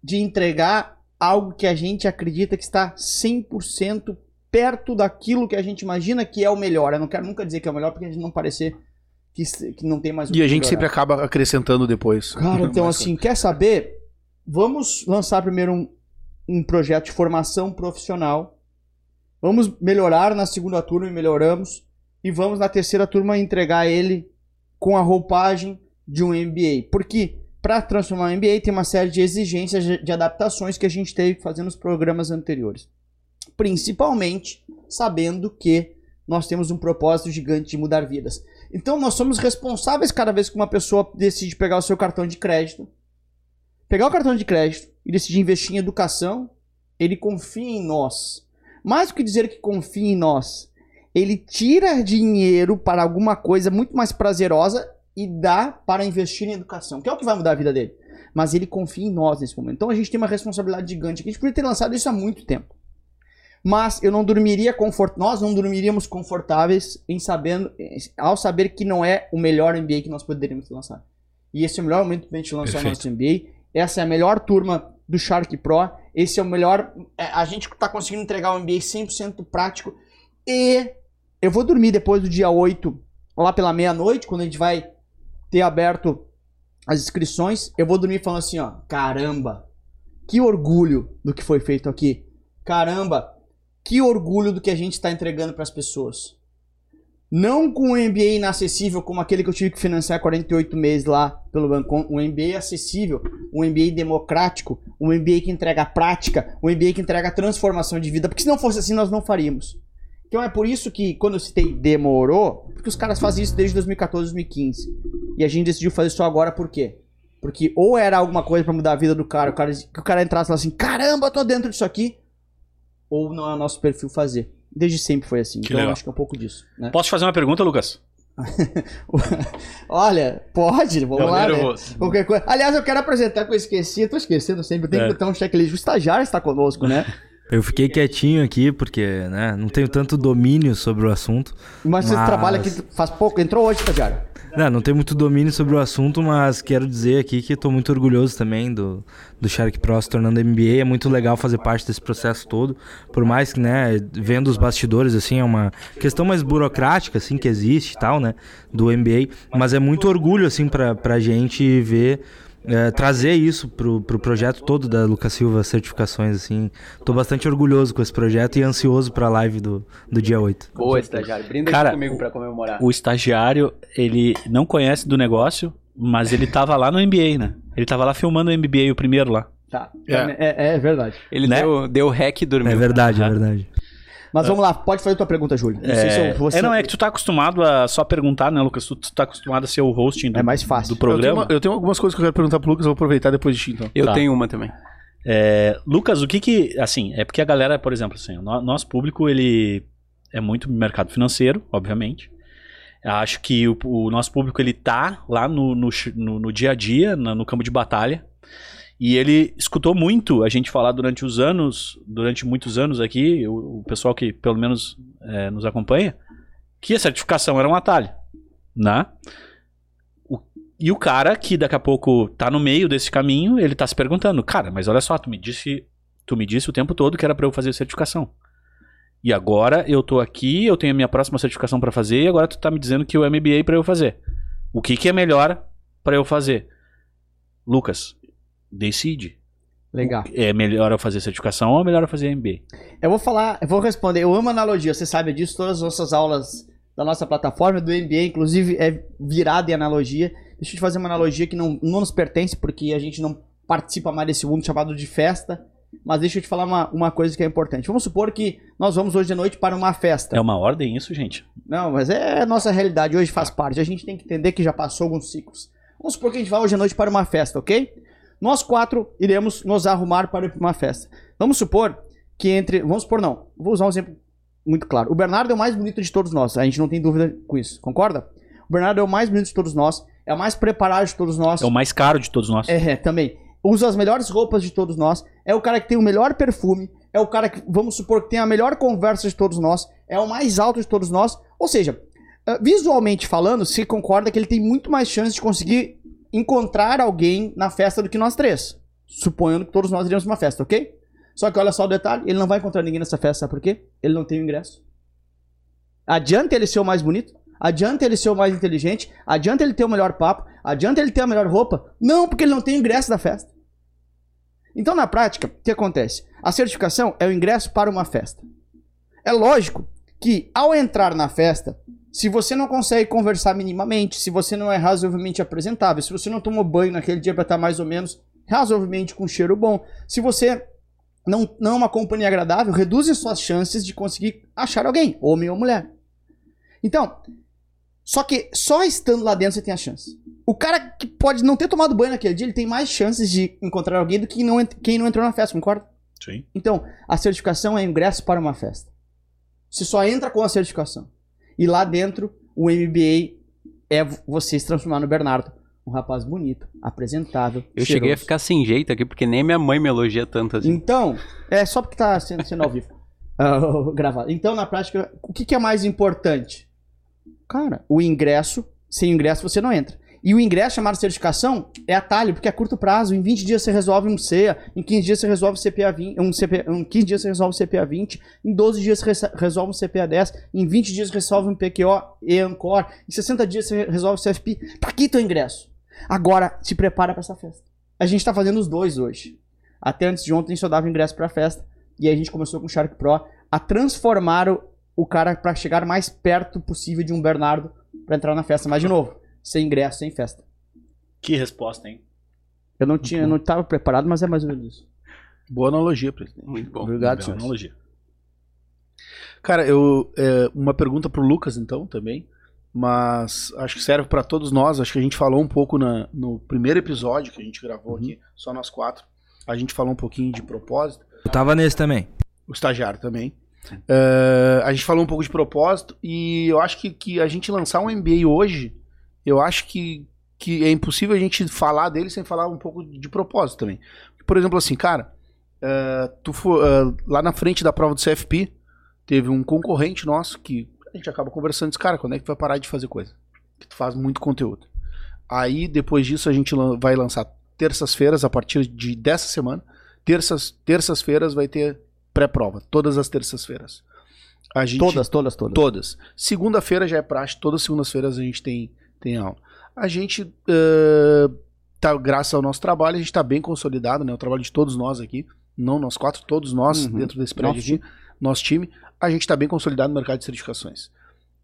de entregar algo que a gente acredita que está 100% perto daquilo que a gente imagina que é o melhor. Eu não quero nunca dizer que é o melhor porque a gente não parecer que, que não tem mais o E a gente sempre melhorar. acaba acrescentando depois. Cara, então assim, quer saber? Vamos lançar primeiro um, um projeto de formação profissional. Vamos melhorar na segunda turma e melhoramos. E vamos na terceira turma entregar ele com a roupagem de um MBA. Porque para transformar um MBA tem uma série de exigências de, adaptações que a gente teve fazer nos programas anteriores. Principalmente sabendo que nós temos um propósito gigante de mudar vidas. Então nós somos responsáveis cada vez que uma pessoa decide pegar o seu cartão de crédito, pegar o cartão de crédito e decidir investir em educação, ele confia em nós. Mais do que dizer que confia em nós, ele tira dinheiro para alguma coisa muito mais prazerosa e dá para investir em educação, que é o que vai mudar a vida dele. Mas ele confia em nós nesse momento. Então a gente tem uma responsabilidade gigante. A gente poderia ter lançado isso há muito tempo. Mas eu não dormiria confort... nós não dormiríamos confortáveis em sabendo, ao saber que não é o melhor MBA que nós poderíamos lançar. E esse é o melhor momento para a gente lançar o nosso MBA. Essa é a melhor turma do Shark Pro. Esse é o melhor. é, A gente está conseguindo entregar um MBA 100% prático. E eu vou dormir depois do dia 8, lá pela meia-noite, quando a gente vai ter aberto as inscrições. Eu vou dormir falando assim: ó, caramba, que orgulho do que foi feito aqui. Caramba, que orgulho do que a gente está entregando para as pessoas. Não com um MBA inacessível como aquele que eu tive que financiar 48 meses lá pelo banco, um MBA acessível, um MBA democrático, um MBA que entrega prática, um MBA que entrega transformação de vida, porque se não fosse assim nós não faríamos. Então é por isso que quando eu citei demorou, porque os caras fazem isso desde 2014, 2015. E a gente decidiu fazer só agora por quê? Porque ou era alguma coisa para mudar a vida do cara, o cara que o cara entrasse lá assim, caramba, eu tô dentro disso aqui, ou não é o nosso perfil fazer. Desde sempre foi assim. Que então eu legal. acho que é um pouco disso, né? Posso te fazer uma pergunta, Lucas? Olha, pode, vamos Deu lá. Né? Qualquer coisa. Aliás, eu quero apresentar que eu esqueci, tô esquecendo sempre, tem que É. botar um checklist. O estagiário está conosco, né? Eu fiquei quietinho aqui porque, né, não tenho tanto domínio sobre o assunto. Mas você Mas- trabalha aqui faz pouco, entrou hoje, estagiário. Não, não tenho muito domínio sobre o assunto, mas quero dizer aqui que estou muito orgulhoso também do, do Shark Pro se tornando MBA. É muito legal fazer parte desse processo todo. Por mais que, né, vendo os bastidores, assim, é uma questão mais burocrática, assim, que existe e tal, né, do MBA. Mas é muito orgulho, assim, pra, pra gente ver, é, trazer isso pro, pro projeto todo da Lucas Silva Certificações, assim. Tô bastante orgulhoso com esse projeto e ansioso pra live do, do dia 8. Boa, estagiário. Brinda Cara, aqui comigo pra comemorar. O estagiário, ele não conhece do negócio, mas ele tava lá no MBA, né? Ele tava lá filmando o MBA, o primeiro lá. Tá. É. É, é verdade. Ele né? deu, deu rec e dormiu. É verdade, é verdade. Mas vamos lá, pode fazer tua pergunta, Júlio. Não sei se eu vou É, não, é que tu tá acostumado a só perguntar, né, Lucas? Tu, tu tá acostumado a ser o hosting do, É mais fácil. do Eu tenho, programa. uma- eu tenho algumas coisas que eu quero perguntar pro Lucas, eu vou aproveitar depois de ti, então. Eu Tá. tenho uma também. É, Lucas, o que que, assim, é porque a galera, por exemplo, assim, o no- nosso público, ele é muito mercado financeiro, obviamente. Eu acho que o, o nosso público ele tá lá no, no, no- no dia a dia, na- no campo de batalha. E ele escutou muito a gente falar durante os anos, durante muitos anos aqui, o, o pessoal que pelo menos é, nos acompanha, que a certificação era um atalho, né? O- e o cara que daqui a pouco tá no meio desse caminho, ele tá se perguntando, cara, mas olha só, tu me disse, tu me disse o tempo todo que era pra eu fazer certificação. E agora eu tô aqui, eu tenho a minha próxima certificação pra fazer e agora tu tá me dizendo que o MBA pra eu fazer. O que que é melhor pra eu fazer? Lucas, decide. Legal. É melhor eu fazer certificação ou é melhor eu fazer MBA? Eu vou falar, eu vou responder. Eu amo analogia, você sabe disso. Todas as nossas aulas da nossa plataforma, do MBA, inclusive, é virada em analogia. Deixa eu te fazer uma analogia que não, não nos pertence, porque a gente não participa mais desse mundo chamado de festa. Mas deixa eu te falar uma, uma coisa que é importante. Vamos supor que nós vamos hoje de noite para uma festa. É uma ordem isso, gente? Não, mas é a nossa realidade, hoje faz parte. A gente tem que entender que já passou alguns ciclos. Vamos supor que a gente vai hoje à noite para uma festa, ok? Nós quatro iremos nos arrumar para ir para uma festa. Vamos supor que entre. Vamos supor, não. Vou usar um exemplo muito claro. O Bernardo é o mais bonito de todos nós. A gente não tem dúvida com isso, concorda? O Bernardo é o mais bonito de todos nós. É o mais preparado de todos nós. É o mais caro de todos nós. É, também. Usa as melhores roupas de todos nós. É o cara que tem o melhor perfume. É o cara que, vamos supor, que tem a melhor conversa de todos nós. É o mais alto de todos nós. Ou seja, eh, visualmente falando, se concorda que ele tem muito mais chance de conseguir encontrar alguém na festa do que nós três. Suponhando que todos nós iremos uma festa, ok? Só que olha só o detalhe: ele não vai encontrar ninguém nessa festa, sabe por quê? Ele não tem o ingresso. Adianta ele ser o mais bonito? Adianta ele ser o mais inteligente? Adianta ele ter o melhor papo? Adianta ele ter a melhor roupa? Não, porque ele não tem o ingresso da festa. Então, na prática, o que acontece? A certificação é o ingresso para uma festa. É lógico que, ao entrar na festa, se você não consegue conversar minimamente, se você não é razoavelmente apresentável, se você não tomou banho naquele dia para estar mais ou menos razoavelmente com cheiro bom, se você não, não é uma companhia agradável, reduz as suas chances de conseguir achar alguém, homem ou mulher. Então, só que só estando lá dentro você tem a chance. O cara que pode não ter tomado banho naquele dia, ele tem mais chances de encontrar alguém do que não, quem não entrou na festa, concorda? Sim. Então, a certificação é ingresso para uma festa. Você só entra com a certificação. E lá dentro, o MBA é você se transformar no Bernardo. Um rapaz bonito, apresentável. Eu cheguei a cheiroso. ficar sem jeito aqui, porque nem minha mãe me elogia tanto assim. Então, é só porque tá sendo, sendo ao vivo. Ah, gravado. Então, na prática, o que, que é mais importante? Cara, o ingresso, sem ingresso você não entra. E o ingresso chamado certificação é atalho, porque é curto prazo. Em 20 dias você resolve um CEA, em 15 dias você resolve CPA 20, um CPA, em 15 dias você resolve CPA 20, em 12 dias você resolve um CPA 10, em 20 dias você resolve um PQO e Ancor, em 60 dias você resolve o CFP. Tá aqui teu ingresso. Agora, se prepara para essa festa. A gente tá fazendo os dois hoje. Até antes de ontem só dava ingresso pra festa. E aí a gente começou com o Shark Pro a transformar o, o cara pra chegar mais perto possível de um Bernardo pra entrar na festa. Mas de novo, sem ingresso, sem festa. Que resposta, hein? Eu não tinha, eu não tava preparado, mas é mais ou menos isso. Boa analogia, presidente. Muito bom. Obrigado, senhor. analogia. Cara, eu é, uma pergunta pro Lucas então também, mas acho que serve pra todos nós. Acho que a gente falou um pouco na- no primeiro episódio que a gente gravou aqui, só nós quatro. A gente falou um pouquinho de propósito. Eu tava nesse também. o estagiário também. É, a gente falou um pouco de propósito e eu acho que, que a gente lançar um MBA hoje, eu acho que, que é impossível a gente falar dele sem falar um pouco de propósito também. Por exemplo, assim, cara, é, tu for, é, lá na frente da prova do CFP, teve um concorrente nosso que a gente acaba conversando disse, cara, quando é que tu vai parar de fazer coisa? Que tu faz muito conteúdo. Aí, depois disso, a gente vai lançar terças-feiras, a partir de dessa semana, terças, terças-feiras vai ter pré-prova, todas as terças-feiras. A gente, Todas, todas, todas. Todas. Segunda-feira já é praxe, todas as segundas-feiras a gente tem, tem aula. A gente, eh, tá, graças ao nosso trabalho, a gente está bem consolidado, né? O trabalho de todos nós aqui, não nós quatro, todos nós Uhum. dentro desse prédio Nosso aqui, nosso time, a gente está bem consolidado no mercado de certificações.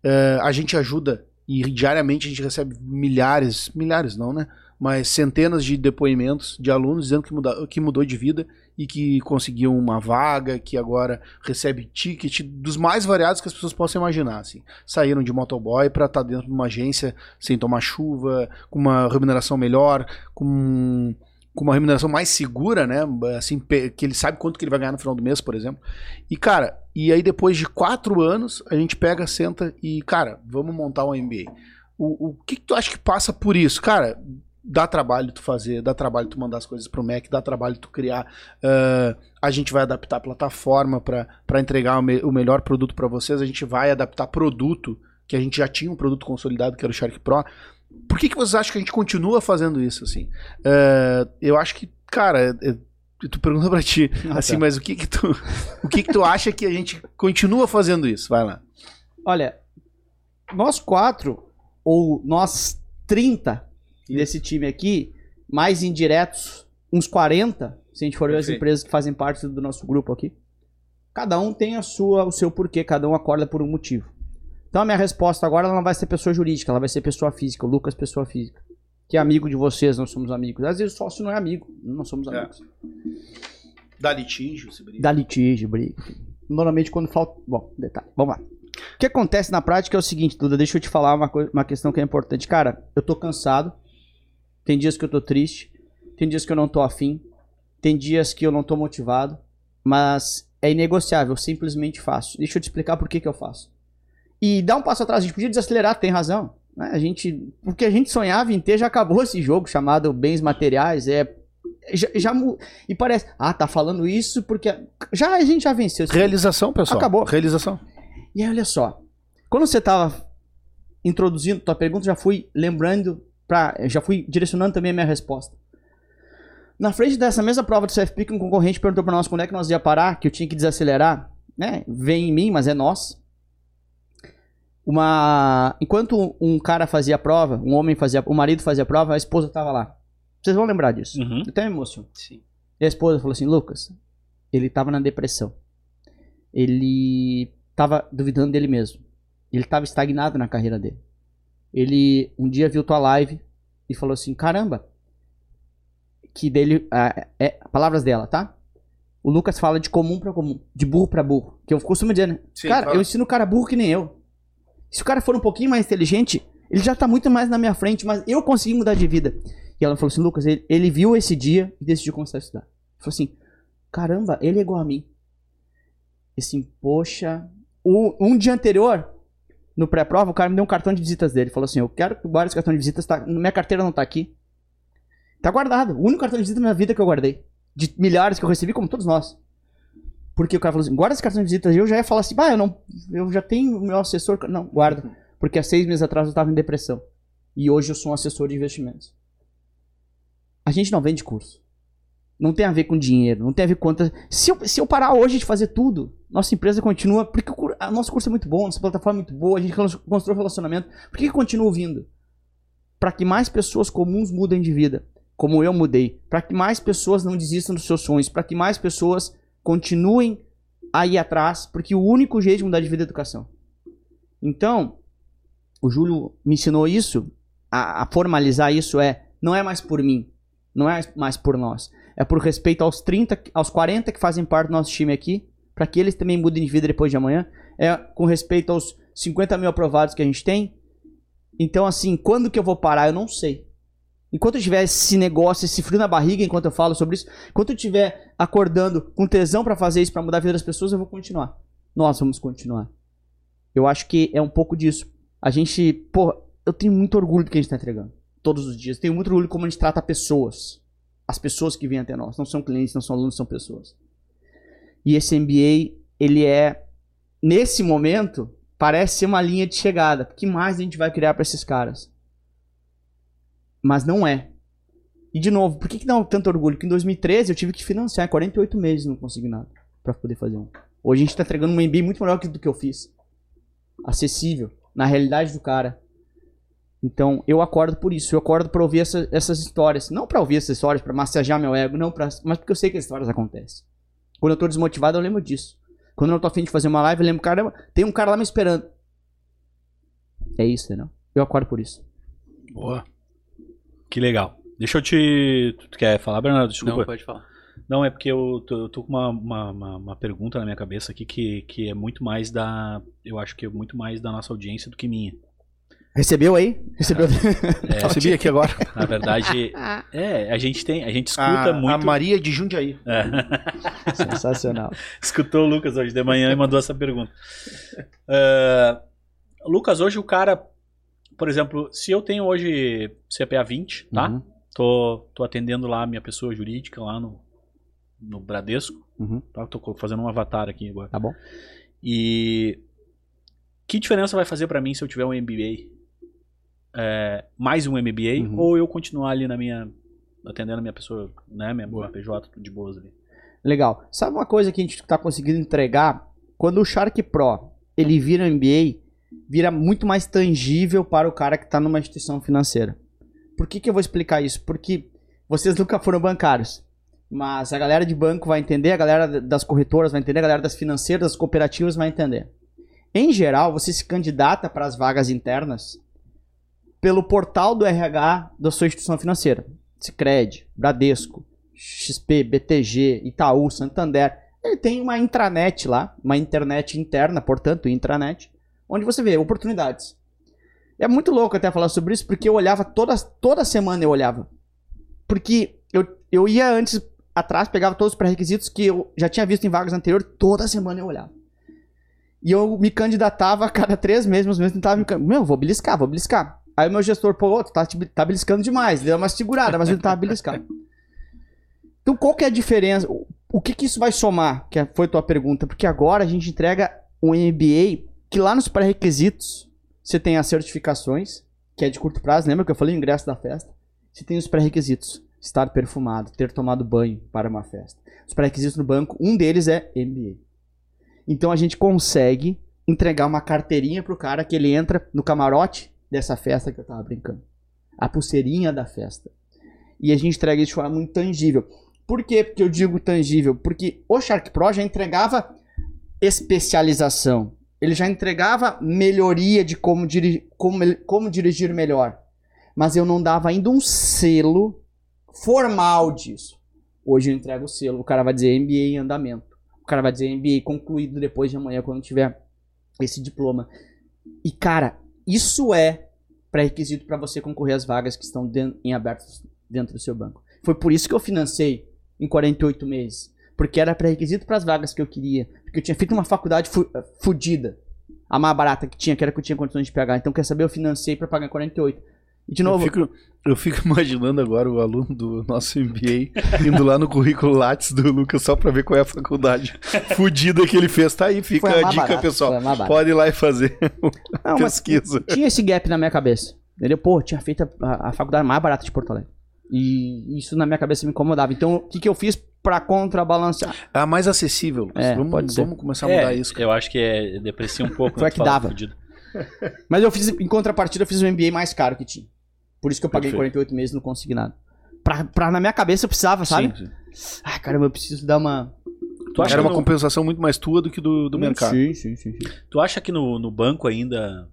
Eh, a gente ajuda e diariamente a gente recebe milhares, milhares não, né? Mas centenas de depoimentos de alunos dizendo que, muda, que mudou de vida e que conseguiu uma vaga, que agora recebe ticket dos mais variados que as pessoas possam imaginar. Assim. Saíram de motoboy para estar dentro de uma agência sem tomar chuva, com uma remuneração melhor, com com uma remuneração mais segura, né? Assim, que ele sabe quanto que ele vai ganhar no final do mês, por exemplo. E, cara, e aí depois de quatro anos, a gente pega, senta e, cara, vamos montar um MBA. O, o que, que tu acha que passa por isso? Cara, dá trabalho tu fazer, dá trabalho tu mandar as coisas pro Mac, dá trabalho tu criar. ah, a gente vai adaptar a plataforma para entregar o, me- o melhor produto para vocês. A gente vai adaptar produto, que a gente já tinha um produto consolidado, que era o Shark Pro. Por que, que vocês acham que a gente continua fazendo isso, assim? Ah, eu acho que, cara, eu, eu tô perguntando pra ti, Ah, assim, tá. mas o que que tu, o que que tu acha que a gente continua fazendo isso? Vai lá. Olha, nós quatro, ou nós 30 desse time aqui, mais indiretos, uns 40, se a gente for ver as empresas que fazem parte do nosso grupo aqui. Cada um tem a sua, o seu porquê, cada um acorda por um motivo. Então a minha resposta agora ela não vai ser pessoa jurídica, ela vai ser pessoa física, o Lucas pessoa física. Que é amigo de vocês, nós somos amigos. Às vezes o sócio não é amigo, não somos É. amigos. Dá litígio, se briga. Dá litígio, briga. Normalmente quando falta. Bom, detalhe. Vamos lá. O que acontece na prática é o seguinte, Duda, deixa eu te falar uma, coi- uma questão que é importante. Cara, eu tô cansado. Tem dias que eu tô triste. Tem dias que eu não tô afim. Tem dias que eu não tô motivado. Mas é inegociável, eu simplesmente faço. Deixa eu te explicar por que, que eu faço. E dá um passo atrás, a gente podia desacelerar, tem razão. né? A gente, o que a gente sonhava em ter já acabou esse jogo chamado bens materiais. É, já, já e parece, ah, tá falando isso porque já a gente já venceu. Realização, pessoal. Acabou. Realização. e aí, olha só. Quando você tava introduzindo tua pergunta, já fui lembrando, pra, já fui direcionando também a minha resposta. Na frente dessa mesma prova do CFP, que um concorrente perguntou pra nós quando é que nós ia parar, que eu tinha que desacelerar, né? Vem em mim, mas é nós. Uma, enquanto um cara fazia a prova, um homem fazia, o marido fazia a prova, a esposa tava lá. Vocês vão lembrar disso. Uhum. Eu até me emociono. Sim. E a esposa falou assim: Lucas, ele tava na depressão. Ele tava duvidando dele mesmo. Ele tava estagnado na carreira dele. Ele um dia viu tua live e falou assim: caramba. Que dele. ah, é, palavras dela, tá? O Lucas fala de comum pra comum, de burro pra burro. Que eu costumo dizer, né? Sim, cara, fala. eu ensino o cara burro que nem eu. Se o cara for um pouquinho mais inteligente, ele já tá muito mais na minha frente, mas eu consegui mudar de vida. E ela falou assim, Lucas, ele, ele viu esse dia e decidiu começar a estudar. Falou assim, caramba, ele é igual a mim. E assim, poxa. O- um dia anterior, no pré-prova, o cara me deu um cartão de visitas dele. Falou assim, eu quero que guarde esse cartão de visitas, tá, minha carteira não tá aqui. Tá guardado. O único cartão de visita da minha vida que eu guardei. De milhares que eu recebi, como todos nós. Porque o cara falou assim, guarda esse cartão de visitas. E eu já ia falar assim, bah, eu não. Eu já tenho meu assessor. Não, guarda. Porque há seis meses atrás eu tava em depressão. E hoje eu sou um assessor de investimentos. A gente não vende curso. Não tem a ver com dinheiro, não tem a ver com quantas. Se eu, se eu parar hoje de fazer tudo, nossa empresa continua. Porque o nosso curso é muito bom, nossa plataforma é muito boa, a gente cons- construiu relacionamento. Por que, que eu continuo vindo? Para que mais pessoas comuns mudem de vida, como eu mudei. Para que mais pessoas não desistam dos seus sonhos. Para que mais pessoas continuem a ir atrás. Porque o único jeito de mudar de vida é educação. Então, o Júlio me ensinou isso, a, a formalizar isso é, não é mais por mim, não é mais por nós. É por respeito aos 30, aos 40 que fazem parte do nosso time aqui, para que eles também mudem de vida depois de amanhã. É com respeito aos 50 mil aprovados que a gente tem. Então, assim, quando que eu vou parar, eu não sei. Enquanto eu tiver esse negócio, esse frio na barriga, enquanto eu falo sobre isso, enquanto eu estiver acordando com tesão para fazer isso, para mudar a vida das pessoas, eu vou continuar. Nós vamos continuar. Eu acho que é um pouco disso. A gente, pô, eu tenho muito orgulho do que a gente tá entregando. Todos os dias. Tenho muito orgulho como a gente trata pessoas. As pessoas que vêm até nós. Não são clientes, não são alunos, são pessoas. E esse MBA, ele é, nesse momento, parece ser uma linha de chegada. O que mais a gente vai criar para esses caras? Mas não é. E de novo, por que, que dá tanto orgulho? Que em 2013 eu tive que financiar, em 48 meses não consegui nada para poder fazer um. Hoje a gente tá entregando um MBA muito melhor do que eu fiz. Acessível, na realidade do cara. Então, eu acordo por isso. Eu acordo pra ouvir essa- essas histórias. Não pra ouvir essas histórias, pra massagear meu ego, não pra, mas porque eu sei que as histórias acontecem. Quando eu tô desmotivado, eu lembro disso. Quando eu não tô afim de fazer uma live, eu lembro, cara, tem um cara lá me esperando. É isso, entendeu? Eu acordo por isso. Boa. Que legal. Deixa eu te. Tu quer falar, Bernardo? Desculpa. Não, pode falar. Não, é porque eu tô, eu tô com uma, uma, uma, uma pergunta na minha cabeça aqui que, que é muito mais da. Eu acho que é muito mais da nossa audiência do que minha. Recebeu aí? Recebeu. É, Recebi aqui agora. na verdade, é, a gente tem, a gente escuta A, muito. a Maria de Jundiaí. É. Sensacional. Escutou o Lucas hoje de manhã e mandou essa pergunta. Ah, Lucas, hoje o cara, por exemplo, se eu tenho hoje CPA 20, tá? Uhum, Tô, tô atendendo lá a minha pessoa jurídica lá no, no Bradesco. uhum. Tá? Tô fazendo um avatar aqui agora. Tá bom. E que diferença vai fazer pra mim se eu tiver um MBA? É, mais um MBA Uhum. ou eu continuar ali na minha atendendo a minha pessoa, né, minha, minha PJ tudo de boas ali. Legal. Sabe uma coisa que a gente tá conseguindo entregar? Quando o Shark Pro ele vira MBA, vira muito mais tangível para o cara que está numa instituição financeira. Por que, que eu vou explicar isso? Porque vocês nunca foram bancários. Mas a galera de banco vai entender, a galera das corretoras vai entender, a galera das financeiras, das cooperativas vai entender. Em geral, você se candidata para as vagas internas pelo portal do RH da sua instituição financeira. Sicredi, Bradesco, XP, BTG, Itaú, Santander. Ele tem uma intranet lá, uma internet interna, portanto, intranet, onde você vê oportunidades. É muito louco até falar sobre isso, porque eu olhava toda, toda semana eu olhava. Porque eu, eu ia antes atrás, pegava todos os pré-requisitos que eu já tinha visto em vagas anteriores, toda semana eu olhava. E eu me candidatava a cada três meses, ou menos, tentava me Meu, vou beliscar, vou beliscar. Aí meu gestor, pô, tu tá, tá beliscando demais. Deu uma segurada, mas ele tava beliscando. Então, qual que é a diferença? O- que que isso vai somar? Que foi tua pergunta. Porque agora a gente entrega um MBA que lá nos pré-requisitos você tem as certificações, que é de curto prazo. Lembra que eu falei o ingresso da festa? Você tem os pré-requisitos. Estar perfumado, ter tomado banho para uma festa. Os pré-requisitos no banco, um deles é MBA. Então a gente consegue entregar uma carteirinha pro cara que ele entra no camarote dessa festa que eu tava brincando. A pulseirinha da festa. E a gente entrega isso de forma muito tangível. Por que porque eu digo tangível? Porque o Shark Pro já entregava especialização. Ele já entregava melhoria de como, diri como, como dirigir melhor. Mas eu não dava ainda um selo formal disso. Hoje eu entrego o selo. O cara vai dizer MBA em andamento. O cara vai dizer MBA concluído depois de amanhã, quando tiver esse diploma. E, cara, isso é pré-requisito para você concorrer às vagas que estão em aberto dentro do seu banco. Foi por isso que eu financei em 48 meses. Porque era pré-requisito para as vagas que eu queria. Porque eu tinha feito uma faculdade fu fudida. A mais barata que tinha, que era que eu tinha condições de pegar. Então, quer saber? Eu financei para pagar em 48. E de Eu novo, fico, eu fico imaginando agora o aluno do nosso MBA indo lá no currículo Lattes do Lucas só pra ver qual é a faculdade fudida que ele fez. Tá aí, fica a a dica, barata, pessoal. Pode ir lá e fazer não, pesquisa. tinha esse gap na minha cabeça. Entendeu? Pô, tinha feito a, a faculdade mais barata de Porto Alegre. E isso na minha cabeça me incomodava. Então, o que, que eu fiz pra contrabalancear? A mais acessível, Lucas. É, vamos, pode ser. vamos começar a mudar É, isso. cara. eu acho que é deprecia um pouco. Foi né, a que dava. fudido. Mas eu fiz, em contrapartida, eu fiz o MBA mais caro que tinha. Por isso que eu paguei Perfeito. 48 meses e não consegui nada. Pra, pra, na minha cabeça eu precisava, sabe? Sim, sim. Ah, caramba, eu preciso dar uma. Tu acha, Era uma no, compensação muito mais tua do que do, do mercado. Sim, sim, sim. sim. tu acha que no, no banco ainda,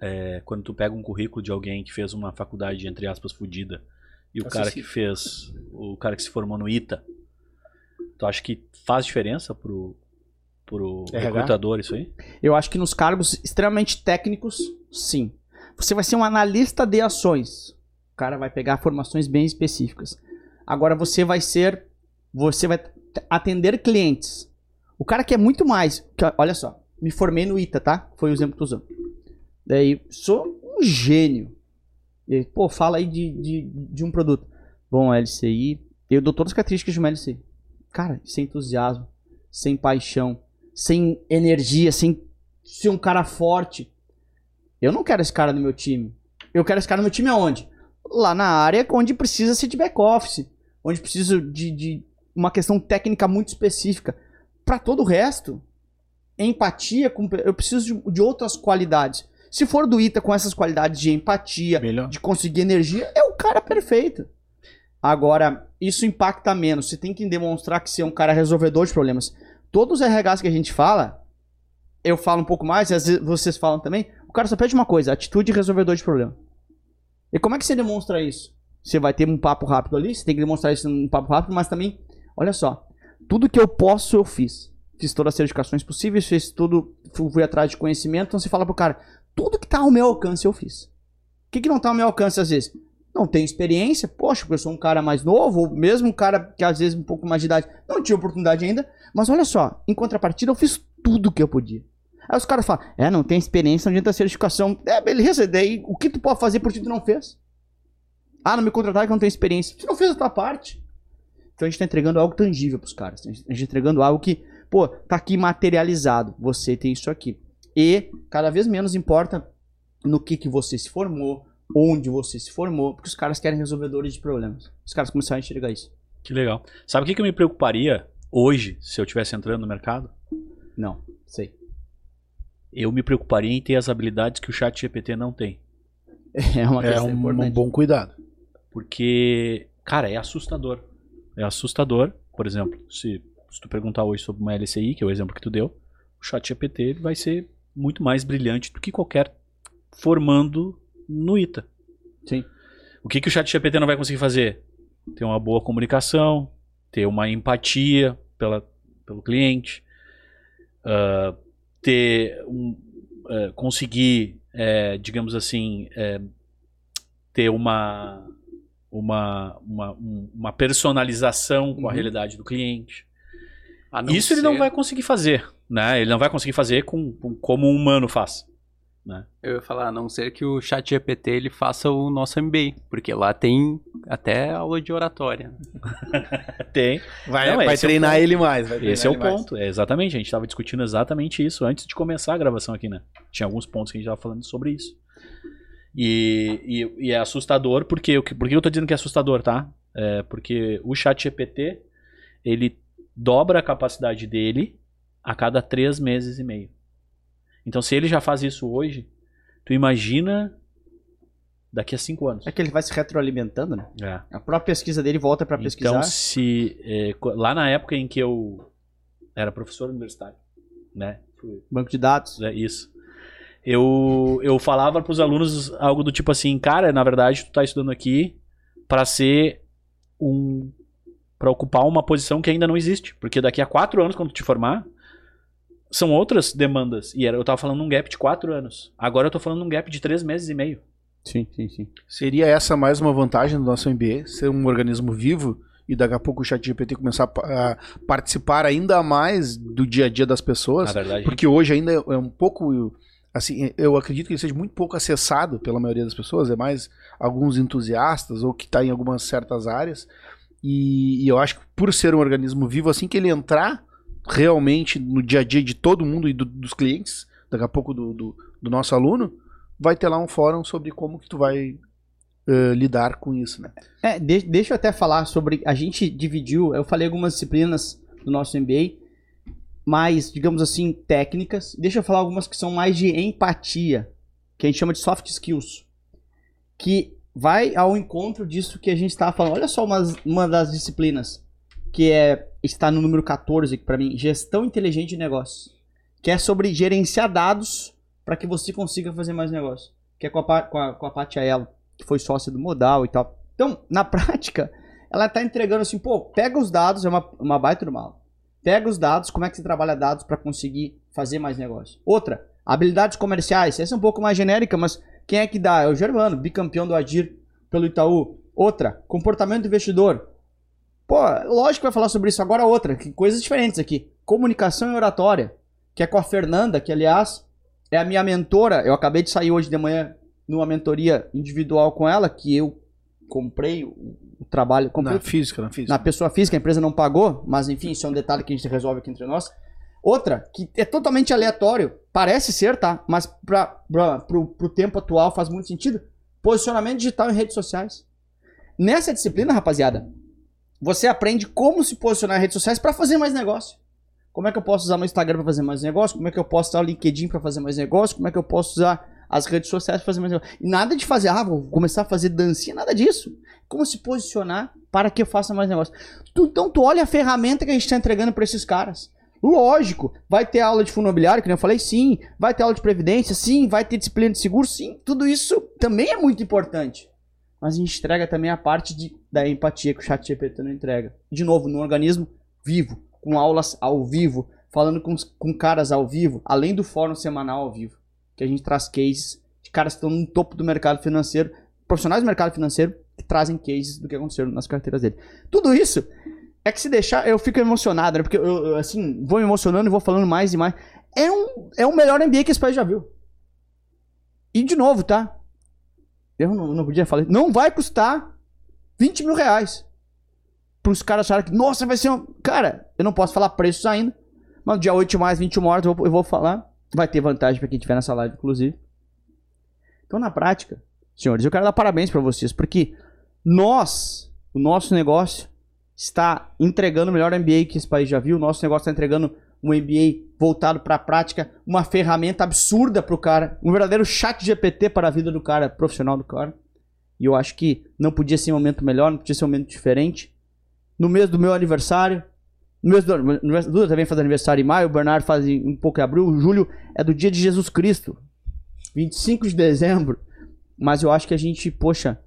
é, quando tu pega um currículo de alguém que fez uma faculdade, entre aspas, fudida, e o cara que fez, o cara que se formou no ITA, tu acha que faz diferença pro, pro RH? recrutador isso aí? Eu acho que nos cargos extremamente técnicos, sim. Você vai ser um analista de ações. O cara vai pegar formações bem específicas. Agora você vai ser. Você vai atender clientes. O cara quer muito mais. que- Olha só, me formei no ITA, tá? Foi o exemplo que tu usou. Daí, sou um gênio. E, pô, fala aí de, de, de um produto. Bom, LCI. Eu dou todas as características de uma LCI. Cara, sem entusiasmo, sem paixão, sem energia, sem ser um cara forte. Eu não quero esse cara no meu time. Eu quero esse cara no meu time aonde? Lá na área onde precisa ser de back-office. Onde precisa de, de uma questão técnica muito específica. Para todo o resto, empatia, com- eu preciso de, de outras qualidades. Se for do ITA com essas qualidades de empatia, Melhor. de conseguir energia, é o cara perfeito. Agora, isso impacta menos. Você tem que demonstrar que você é um cara resolvedor de problemas. Todos os RHs que a gente fala, eu falo um pouco mais, e às vezes vocês falam também, o cara só pede uma coisa, atitude resolvedor de problema. E como é que você demonstra isso? Você vai ter um papo rápido ali, você tem que demonstrar isso num papo rápido, mas também, olha só, tudo que eu posso eu fiz. Fiz todas as certificações possíveis, fiz tudo, fui, atrás de conhecimento, então você fala pro cara, tudo que tá ao meu alcance eu fiz. O que, que não tá ao meu alcance às vezes? Não tenho experiência, poxa, porque eu sou um cara mais novo, ou mesmo um cara que às vezes um pouco mais de idade não tinha oportunidade ainda, mas olha só, em contrapartida eu fiz tudo que eu podia. Aí os caras falam, é, não tem experiência, não adianta certificação. É, beleza, daí o que tu pode fazer por ti tu não fez? Ah, não me contrataram que não tem experiência. Tu não fez a tua parte. Então a gente tá entregando algo tangível pros caras. A gente tá entregando algo que, pô, tá aqui materializado. Você tem isso aqui. E cada vez menos importa no que, que você se formou, onde você se formou, porque os caras querem resolvedores de problemas. Os caras começaram a enxergar isso. Que legal. Sabe o que, que eu me preocuparia hoje, se eu estivesse entrando no mercado? Não, sei. Eu me preocuparia em ter as habilidades que o chat GPT não tem. É uma É questão um, importante. um bom cuidado. Porque, cara, é assustador. É assustador, por exemplo, se, se tu perguntar hoje sobre uma LCI, que é o exemplo que tu deu, o chat GPT vai ser muito mais brilhante do que qualquer formando no ITA. Sim. O que, que o chat GPT não vai conseguir fazer? Ter uma boa comunicação, ter uma empatia pela, pelo cliente, ah, ter um, eh, conseguir, eh, digamos assim, eh, ter uma, uma, uma, um- uma personalização com a Uhum. realidade do cliente. A Isso ele não ser- vai conseguir fazer, né? Ele não vai conseguir fazer com, com- como um humano faz. Eu ia falar, a não ser que o chat GPT ele faça o nosso MBA, porque lá tem até aula de oratória. Tem. Vai, Não, vai é treinar ponto. ele mais. vai Esse é o treinar ponto, é exatamente. A gente estava discutindo exatamente isso antes de começar a gravação aqui, né? Tinha alguns pontos que a gente estava falando sobre isso. E, e, e é assustador, porque, o que- por que eu tô dizendo que é assustador, tá? É porque o chat GPT, ele dobra a capacidade dele a cada três meses e meio. Então, se ele já faz isso hoje, tu imagina daqui a cinco anos. É que ele vai se retroalimentando, né? É. A própria pesquisa dele volta pra pesquisar. Então, se é, lá na época em que eu era professor universitário, né? Fui- Banco de dados. é isso. Eu, eu falava para os alunos algo do tipo assim, cara, na verdade tu tá estudando aqui para ser um para ocupar uma posição que ainda não existe, porque daqui a quatro anos quando tu te formar são outras demandas e era, eu tava falando um gap de quatro anos. Agora eu tô falando um gap de três meses e meio. Sim, sim, sim. Seria essa mais uma vantagem do nosso MBA, ser um organismo vivo e daqui a pouco o chat GPT começar a, pa- a participar ainda mais do dia a dia das pessoas, Na verdade, porque hoje ainda é um pouco assim, eu acredito que ele seja muito pouco acessado pela maioria das pessoas, é mais alguns entusiastas ou que está em algumas certas áreas. E, e eu acho que por ser um organismo vivo, assim que ele entrar realmente no dia a dia de todo mundo e do- dos clientes, daqui a pouco do, do, do nosso aluno, vai ter lá um fórum sobre como que tu vai eh, lidar com isso, né? É, de- deixa eu até falar sobre. A gente dividiu, eu falei algumas disciplinas do nosso MBA, mais, digamos assim, técnicas. Deixa eu falar algumas que são mais de empatia, que a gente chama de soft skills. Que vai ao encontro disso que a gente estava falando. Olha só uma, uma das disciplinas, que é está no número 14 para mim, gestão inteligente de negócios. Que é sobre gerenciar dados para que você consiga fazer mais negócio. Que é com a, com a, com a que foi sócia do Modal e tal. Então, na prática, ela tá entregando assim, pô, pega os dados, é uma, uma baita do mal. Pega os dados, como é que você trabalha dados para conseguir fazer mais negócio. Outra, habilidades comerciais. Essa é um pouco mais genérica, mas quem é que dá? É o Germano, bicampeão do Adir pelo Itaú. Outra, comportamento do investidor. Pô, lógico que vai falar sobre isso agora. Outra, que coisas diferentes aqui. Comunicação e oratória, que é com a Fernanda, que aliás é a minha mentora. Eu acabei de sair hoje de manhã numa mentoria individual com ela, que eu comprei o, trabalho. Comprei Na física, na física. na pessoa física, a empresa não pagou, mas enfim, isso é um detalhe que a gente resolve aqui entre nós. Outra, que é totalmente aleatório, parece ser, tá? Mas pra, pro, pro tempo atual faz muito sentido. Posicionamento digital em redes sociais. Nessa disciplina, rapaziada, você aprende como se posicionar em redes sociais para fazer mais negócio. Como é que eu posso usar meu Instagram para fazer mais negócio? Como é que eu posso usar o LinkedIn para fazer mais negócio? Como é que eu posso usar as redes sociais para fazer mais negócio? E nada de fazer, ah, vou começar a fazer dancinha, nada disso. Como se posicionar para que eu faça mais negócio. Tu- então tu olha a ferramenta que a gente está entregando para esses caras. Lógico, vai ter aula de fundo imobiliário, que eu falei, sim. Vai ter aula de previdência, sim. Vai ter disciplina de seguro, sim. Tudo isso também é muito importante. Mas a gente entrega também a parte de, da empatia que o chat GPT não entrega. De novo, num organismo vivo, com aulas ao vivo, falando com, com caras ao vivo, além do fórum semanal ao vivo. que a gente traz cases de caras que estão no topo do mercado financeiro, profissionais do mercado financeiro que trazem cases do que aconteceu nas carteiras dele. Tudo isso é que se deixar, eu fico emocionado, né? Porque eu, eu, assim, vou me emocionando e vou falando mais e mais. É, um, é o melhor MBA que esse país já viu. E de novo, tá? Eu não, não podia falar. Não vai custar 20 mil reais. Para os caras acharem que, nossa, vai ser um. Cara, eu não posso falar preços ainda. Mas dia 8 mais 21 horas eu vou, eu vou falar. Vai ter vantagem para quem estiver nessa live, inclusive. Então, na prática, senhores, eu quero dar parabéns para vocês, porque nós, o nosso negócio, está entregando o melhor MBA que esse país já viu. O nosso negócio está entregando um MBA voltado para a prática, uma ferramenta absurda para o cara, um verdadeiro chat GPT para a vida do cara, profissional do cara. E eu acho que não podia ser um momento melhor, não podia ser um momento diferente. No mês do meu aniversário, no mês do, Duda também faz aniversário em maio, o Bernardo faz um pouco em abril, o Júlio é do dia de Jesus Cristo, 25 de dezembro. Mas eu acho que a gente, poxa,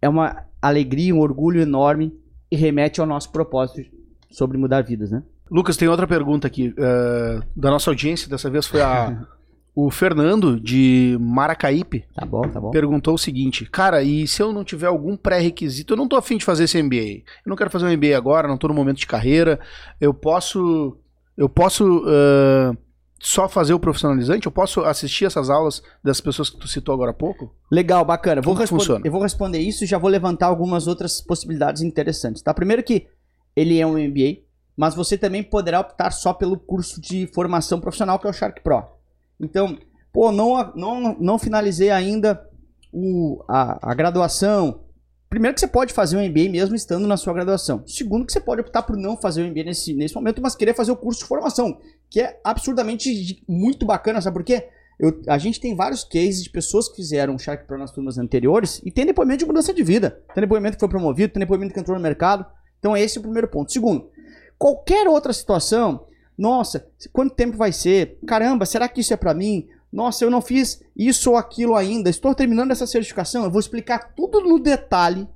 é uma alegria, um orgulho enorme e remete ao nosso propósito sobre mudar vidas, né? Lucas, tem outra pergunta aqui uh, da nossa audiência. Dessa vez foi a, o Fernando de Maracaípe. Tá bom, tá bom. Perguntou o seguinte: Cara, e se eu não tiver algum pré-requisito? Eu não tô afim de fazer esse MBA. Eu não quero fazer um MBA agora, não tô no momento de carreira. Eu posso. Eu posso. Uh, só fazer o profissionalizante? Eu posso assistir essas aulas das pessoas que tu citou agora há pouco? Legal, bacana. Vou funciona? Eu vou responder isso e já vou levantar algumas outras possibilidades interessantes. Tá? Primeiro que ele é um MBA, mas você também poderá optar só pelo curso de formação profissional que é o Shark Pro. Então, pô, não, não, não finalizei ainda o, a, a graduação. Primeiro que você pode fazer um MBA mesmo estando na sua graduação. Segundo que você pode optar por não fazer o MBA nesse, nesse momento, mas querer fazer o curso de formação, que é absurdamente muito bacana, sabe por quê? Eu, a gente tem vários cases de pessoas que fizeram Shark Pro nas turmas anteriores e tem depoimento de mudança de vida. Tem depoimento que foi promovido, tem depoimento que entrou no mercado. Então esse é o primeiro ponto. Segundo, Qualquer outra situação, nossa, quanto tempo vai ser? Caramba, será que isso é para mim? Nossa, eu não fiz isso ou aquilo ainda. Estou terminando essa certificação. Eu vou explicar tudo no detalhe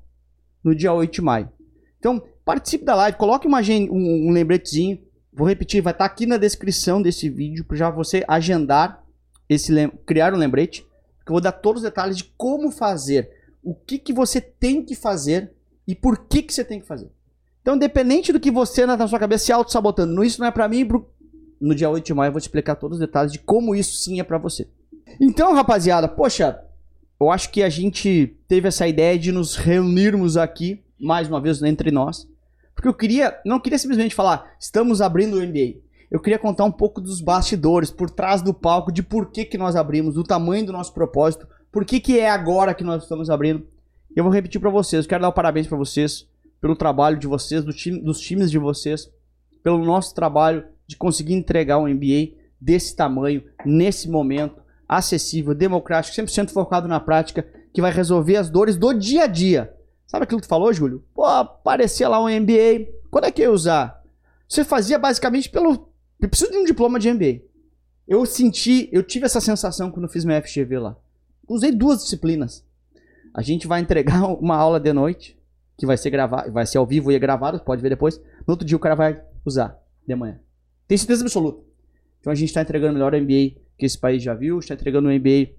no dia 8 de maio. Então, participe da live, coloque uma, um, um lembretezinho. Vou repetir, vai estar aqui na descrição desse vídeo para já você agendar esse criar um lembrete, que eu vou dar todos os detalhes de como fazer, o que que você tem que fazer e por que que você tem que fazer. Então, independente do que você na sua cabeça se auto-sabotando, isso não é para mim, no dia 8 de maio eu vou te explicar todos os detalhes de como isso sim é para você. Então, rapaziada, poxa, eu acho que a gente teve essa ideia de nos reunirmos aqui, mais uma vez, entre nós. Porque eu queria, não queria simplesmente falar, estamos abrindo o MBA. Eu queria contar um pouco dos bastidores, por trás do palco, de por que, que nós abrimos, do tamanho do nosso propósito, por que, que é agora que nós estamos abrindo. Eu vou repetir para vocês, eu quero dar um parabéns para vocês pelo trabalho de vocês, do time, dos times de vocês, pelo nosso trabalho de conseguir entregar um MBA desse tamanho, nesse momento, acessível, democrático, 100% focado na prática, que vai resolver as dores do dia a dia. Sabe aquilo que tu falou, Júlio? Pô, aparecia lá um MBA, quando é que eu ia usar? Você fazia basicamente pelo... Eu preciso de um diploma de MBA. Eu senti, eu tive essa sensação quando fiz minha FGV lá. Usei duas disciplinas. A gente vai entregar uma aula de noite, que vai ser gravado, vai ser ao vivo e é gravado, pode ver depois. No outro dia o cara vai usar de manhã. Tem certeza absoluta. Então a gente está entregando o melhor MBA que esse país já viu, está entregando um MBA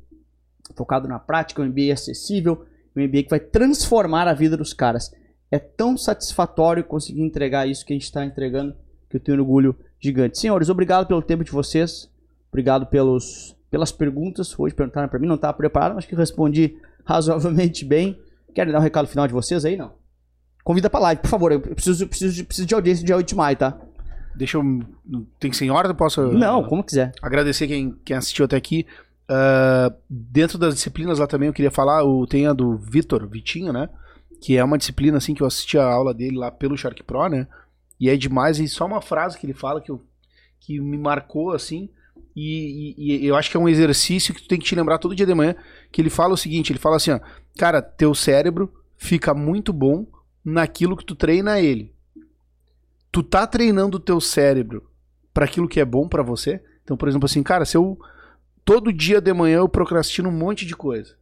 focado na prática, um MBA acessível, um MBA que vai transformar a vida dos caras. É tão satisfatório conseguir entregar isso que a gente está entregando que eu tenho um orgulho gigante. Senhores, obrigado pelo tempo de vocês, obrigado pelos, pelas perguntas. Hoje perguntaram para mim, não estava preparado, mas que respondi razoavelmente bem. Querem dar um recado final de vocês aí, não? Convida pra live, por favor. Eu preciso, preciso, preciso de audiência dia 8 de maio, tá? Deixa eu. Tem sem hora? Eu posso. Não, como quiser. Agradecer quem, quem assistiu até aqui. Uh, dentro das disciplinas lá também eu queria falar, o, tem a do Vitor, Vitinho, né? Que é uma disciplina assim que eu assisti a aula dele lá pelo Shark Pro, né? E é demais, e só uma frase que ele fala que, eu, que me marcou assim. E, e, e, eu acho que é um exercício que tu tem que te lembrar todo dia de manhã. Que ele fala o seguinte: ele fala assim, ó, cara, teu cérebro fica muito bom naquilo que tu treina ele. Tu tá treinando o teu cérebro para aquilo que é bom para você? Então, por exemplo, assim, cara, se eu todo dia de manhã eu procrastino um monte de coisa.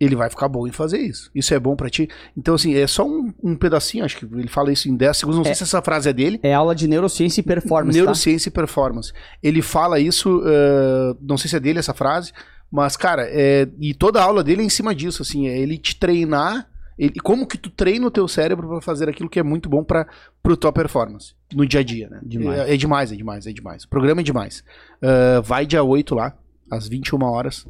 ele vai ficar bom em fazer isso. Isso é bom pra ti. Então, assim, é só um, um pedacinho, acho que ele fala isso em 10 segundos. Não sei É. se essa frase é dele. É aula de neurociência e performance, tá? Neurociência e performance. Ele fala isso, eh, não sei se é dele essa frase, mas, cara, é, e toda a aula dele é em cima disso, assim, é ele te treinar, ele, como que tu treina o teu cérebro pra fazer aquilo que é muito bom para pro tua performance, no dia a dia, né? Demais. É, é demais, é demais, é demais. O programa é demais. Ah, vai dia 8 lá, às 21 horas,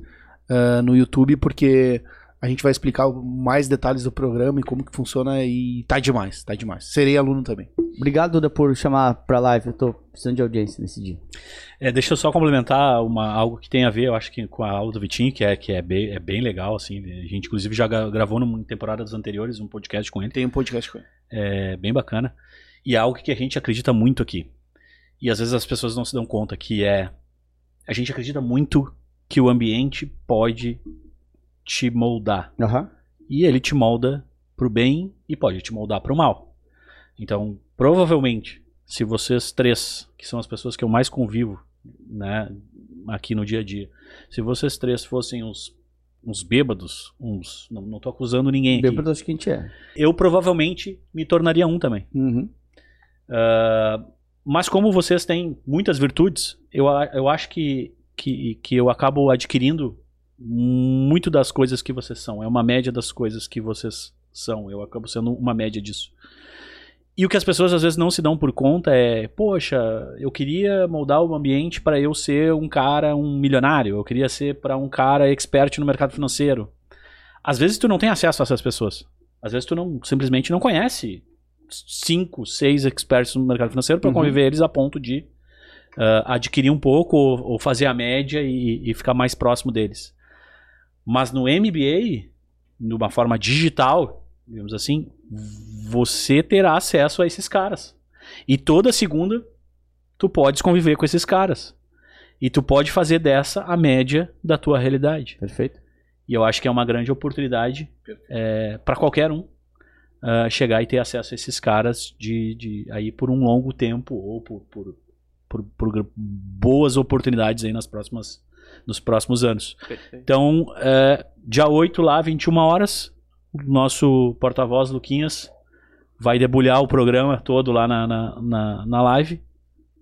ah, no YouTube, porque a gente vai explicar mais detalhes do programa e como que funciona e tá demais, tá demais. Serei aluno também. Obrigado, Duda, por chamar pra live. Eu tô precisando de audiência nesse dia. É, deixa eu só complementar uma, algo que tem a ver, eu acho que com a aula do Vitinho, que é, que é, bem, é bem legal, assim. A gente, inclusive, já gra- gravou em temporadas anteriores um podcast com ele. Tem um podcast com ele. É bem bacana. E é algo que a gente acredita muito aqui. E às vezes as pessoas não se dão conta que é. A gente acredita muito que o ambiente pode te moldar. Aham. E ele te molda pro bem e pode te moldar pro mal. Então, provavelmente, se vocês três, que são as pessoas que eu mais convivo, né, aqui no dia a dia, se vocês três fossem uns, uns bêbados, uns. Não, não tô acusando ninguém. Bêbado acho que a gente é. Eu provavelmente me tornaria um também. Uhum. Ah, mas como vocês têm muitas virtudes, eu, eu acho que, que, que eu acabo adquirindo muito das coisas que vocês são. É uma média das coisas que vocês são. Eu acabo sendo uma média disso. E o que as pessoas às vezes não se dão por conta é, poxa, eu queria moldar o ambiente para eu ser um cara, um milionário. Eu queria ser para um cara expert no mercado financeiro. Às vezes tu não tem acesso a essas pessoas. Às vezes tu não simplesmente não conhece cinco, seis experts no mercado financeiro para Uhum. conviver eles a ponto de ah, adquirir um pouco ou, ou fazer a média e, e ficar mais próximo deles. Mas no MBA, de uma forma digital, digamos assim, você terá acesso a esses caras. E toda segunda tu podes conviver com esses caras. E tu pode fazer dessa a média da tua realidade. Perfeito. E eu acho que é uma grande oportunidade para qualquer um ah, chegar e ter acesso a esses caras de, de aí por um longo tempo ou por, por, por, por boas oportunidades aí nas próximas, nos próximos anos. Perfeito. Então, é, dia 8 lá, 21 horas, o nosso porta-voz Luquinhas vai debulhar o programa todo lá na, na, na, na live.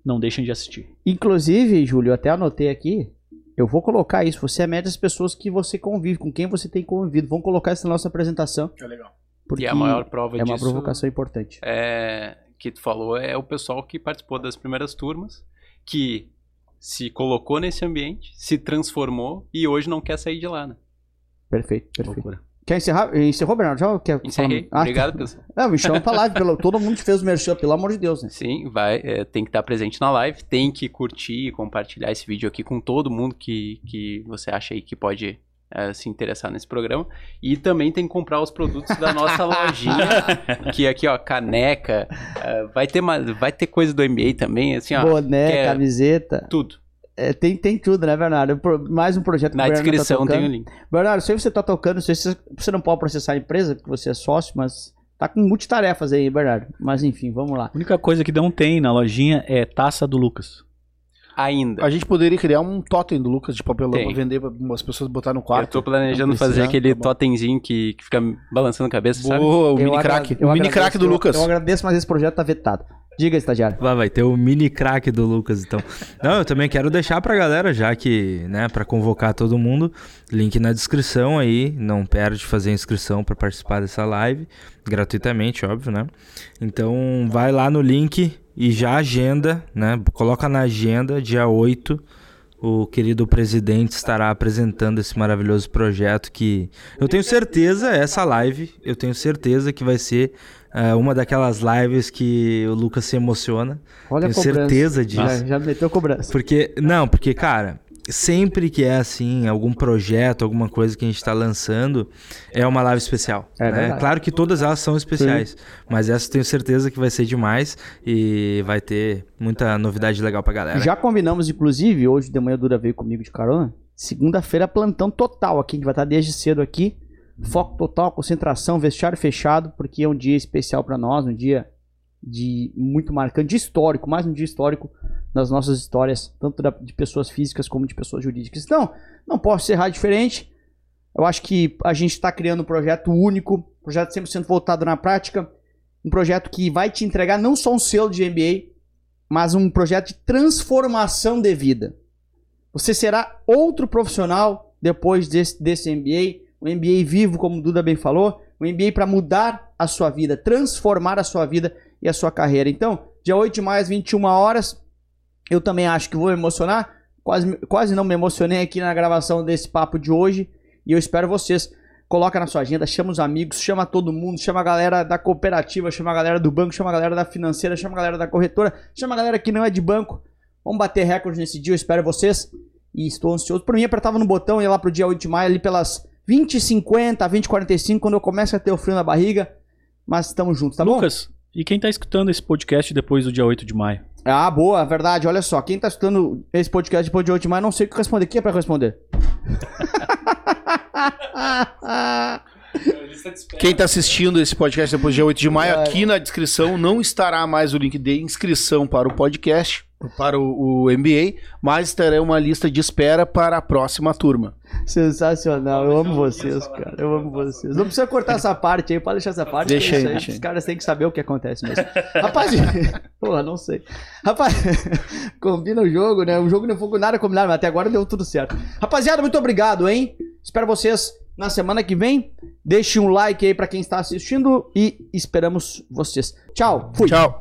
Não deixem de assistir. Inclusive, Júlio, eu até anotei aqui. Eu vou colocar isso. Você é média das pessoas que você convive, com quem você tem convivido. Vamos colocar isso na nossa apresentação. É legal. Porque E a maior prova é uma disso provocação importante. é, que tu falou é o pessoal que participou das primeiras turmas, que se colocou nesse ambiente, se transformou e hoje não quer sair de lá, né? Perfeito, perfeito. Loucura. Quer encerrar? Encerrou, Bernardo? Já quer Encerrei. Ah, Obrigado, tá. pessoal. Me chama pra live. Pelo... Todo mundo fez o merchan, pelo amor de Deus, né? Sim, vai, é, tem que estar presente na live, tem que curtir e compartilhar esse vídeo aqui com todo mundo que, que você acha aí que pode é, se interessar nesse programa. E também tem que comprar os produtos da nossa lojinha, que aqui, ó, caneca, é, vai, ter uma, vai ter coisa do MBA também, assim, ó, Boné, quer- camiseta. tudo. É, tem, tem tudo, né, Bernardo? Mais um projeto que Na Bernardo descrição tá tem o tocando. link. Bernardo, sei que você tá tocando, não sei se você não pode processar a empresa, porque você é sócio, mas tá com multitarefas aí, Bernardo. Mas enfim, vamos lá. A única coisa que não tem na lojinha é taça do Lucas. Ainda. A gente poderia criar um totem do Lucas de papelão Tem. pra vender pra as pessoas botar no Eu quarto. tô planejando fazer aquele tá bom. totemzinho que, que fica balançando a cabeça, sabe? Boa, o Eu mini agra- crack. eu O mini crack do eu- Lucas. Eu agradeço, mas esse projeto tá vetado. Diga, estagiário. Vai, vai ter o mini crack do Lucas, então. Não, eu também quero deixar pra galera, já que, né, pra convocar todo mundo, link na descrição aí, não perde de fazer a inscrição pra participar dessa live, gratuitamente, óbvio, né? Então, vai lá no link e já agenda, né? Coloca na agenda, dia 8, o querido presidente estará apresentando esse maravilhoso projeto que eu tenho certeza, essa live, eu tenho certeza que vai ser ah, uma daquelas lives que o Lucas se emociona. Olha tenho certeza disso. Já, já meteu cobrança. Porque, não, porque, cara, sempre que é assim, algum projeto, alguma coisa que a gente tá lançando, é uma live especial. É né? Claro que todas elas são especiais, mas essa tenho certeza que vai ser demais e vai ter muita novidade legal pra galera. Já combinamos, inclusive, hoje de manhã Dura veio comigo de carona. Segunda-feira, plantão total aqui. A gente vai estar desde cedo aqui. Foco total, concentração, vestiário fechado, porque é um dia especial pra nós, um dia de muito marcante, de histórico, mais um dia histórico nas nossas histórias, tanto de pessoas físicas como de pessoas jurídicas. Então, não posso encerrar diferente. Eu acho que a gente está criando um projeto único, projeto 100% voltado na prática, um projeto que vai te entregar não só um selo de MBA, mas um projeto de transformação de vida. Você será outro profissional depois desse, desse MBA, um MBA vivo, como o Duda bem falou, um MBA para mudar a sua vida, transformar a sua vida e a sua carreira. Então, dia 8 de maio às 21 horas, eu também acho que vou me emocionar. Quase, quase não me emocionei aqui na gravação desse papo de hoje. E eu espero vocês. Coloca na sua agenda, chama os amigos, chama todo mundo, chama a galera da cooperativa, chama a galera do banco, chama a galera da financeira, chama a galera da corretora, chama a galera que não é de banco. Vamos bater recorde nesse dia, eu espero vocês. E estou ansioso. Por mim, apertava no botão e ia lá pro dia 8 de maio, ali pelas 20h50, 20h45, quando eu começo a ter o frio na barriga. Mas estamos juntos, tá Lucas, bom? e quem tá escutando esse podcast depois do dia 8 de maio? Ah, boa, verdade. Olha só, quem tá escutando esse podcast depois de 8 de maio, não sei o que responder. Quem é pra responder? Quem está assistindo esse podcast depois do dia 8 de maio, aqui na descrição não estará mais o link de inscrição para o podcast, para o, o MBA, mas terá uma lista de espera para a próxima turma. Sensacional, eu amo vocês, cara. Eu amo vocês. Não precisa cortar essa parte aí, pode deixar essa parte. Deixa aí, aí. deixa Os caras têm que saber o que acontece mesmo. Rapaz, porra, não sei. Rapaz, combina o jogo, né? O jogo não foi nada combinado, mas até agora deu tudo certo. Rapaziada, muito obrigado, hein? Espero vocês na semana que vem. Deixe um like aí para quem está assistindo e esperamos vocês. Tchau, fui. Tchau.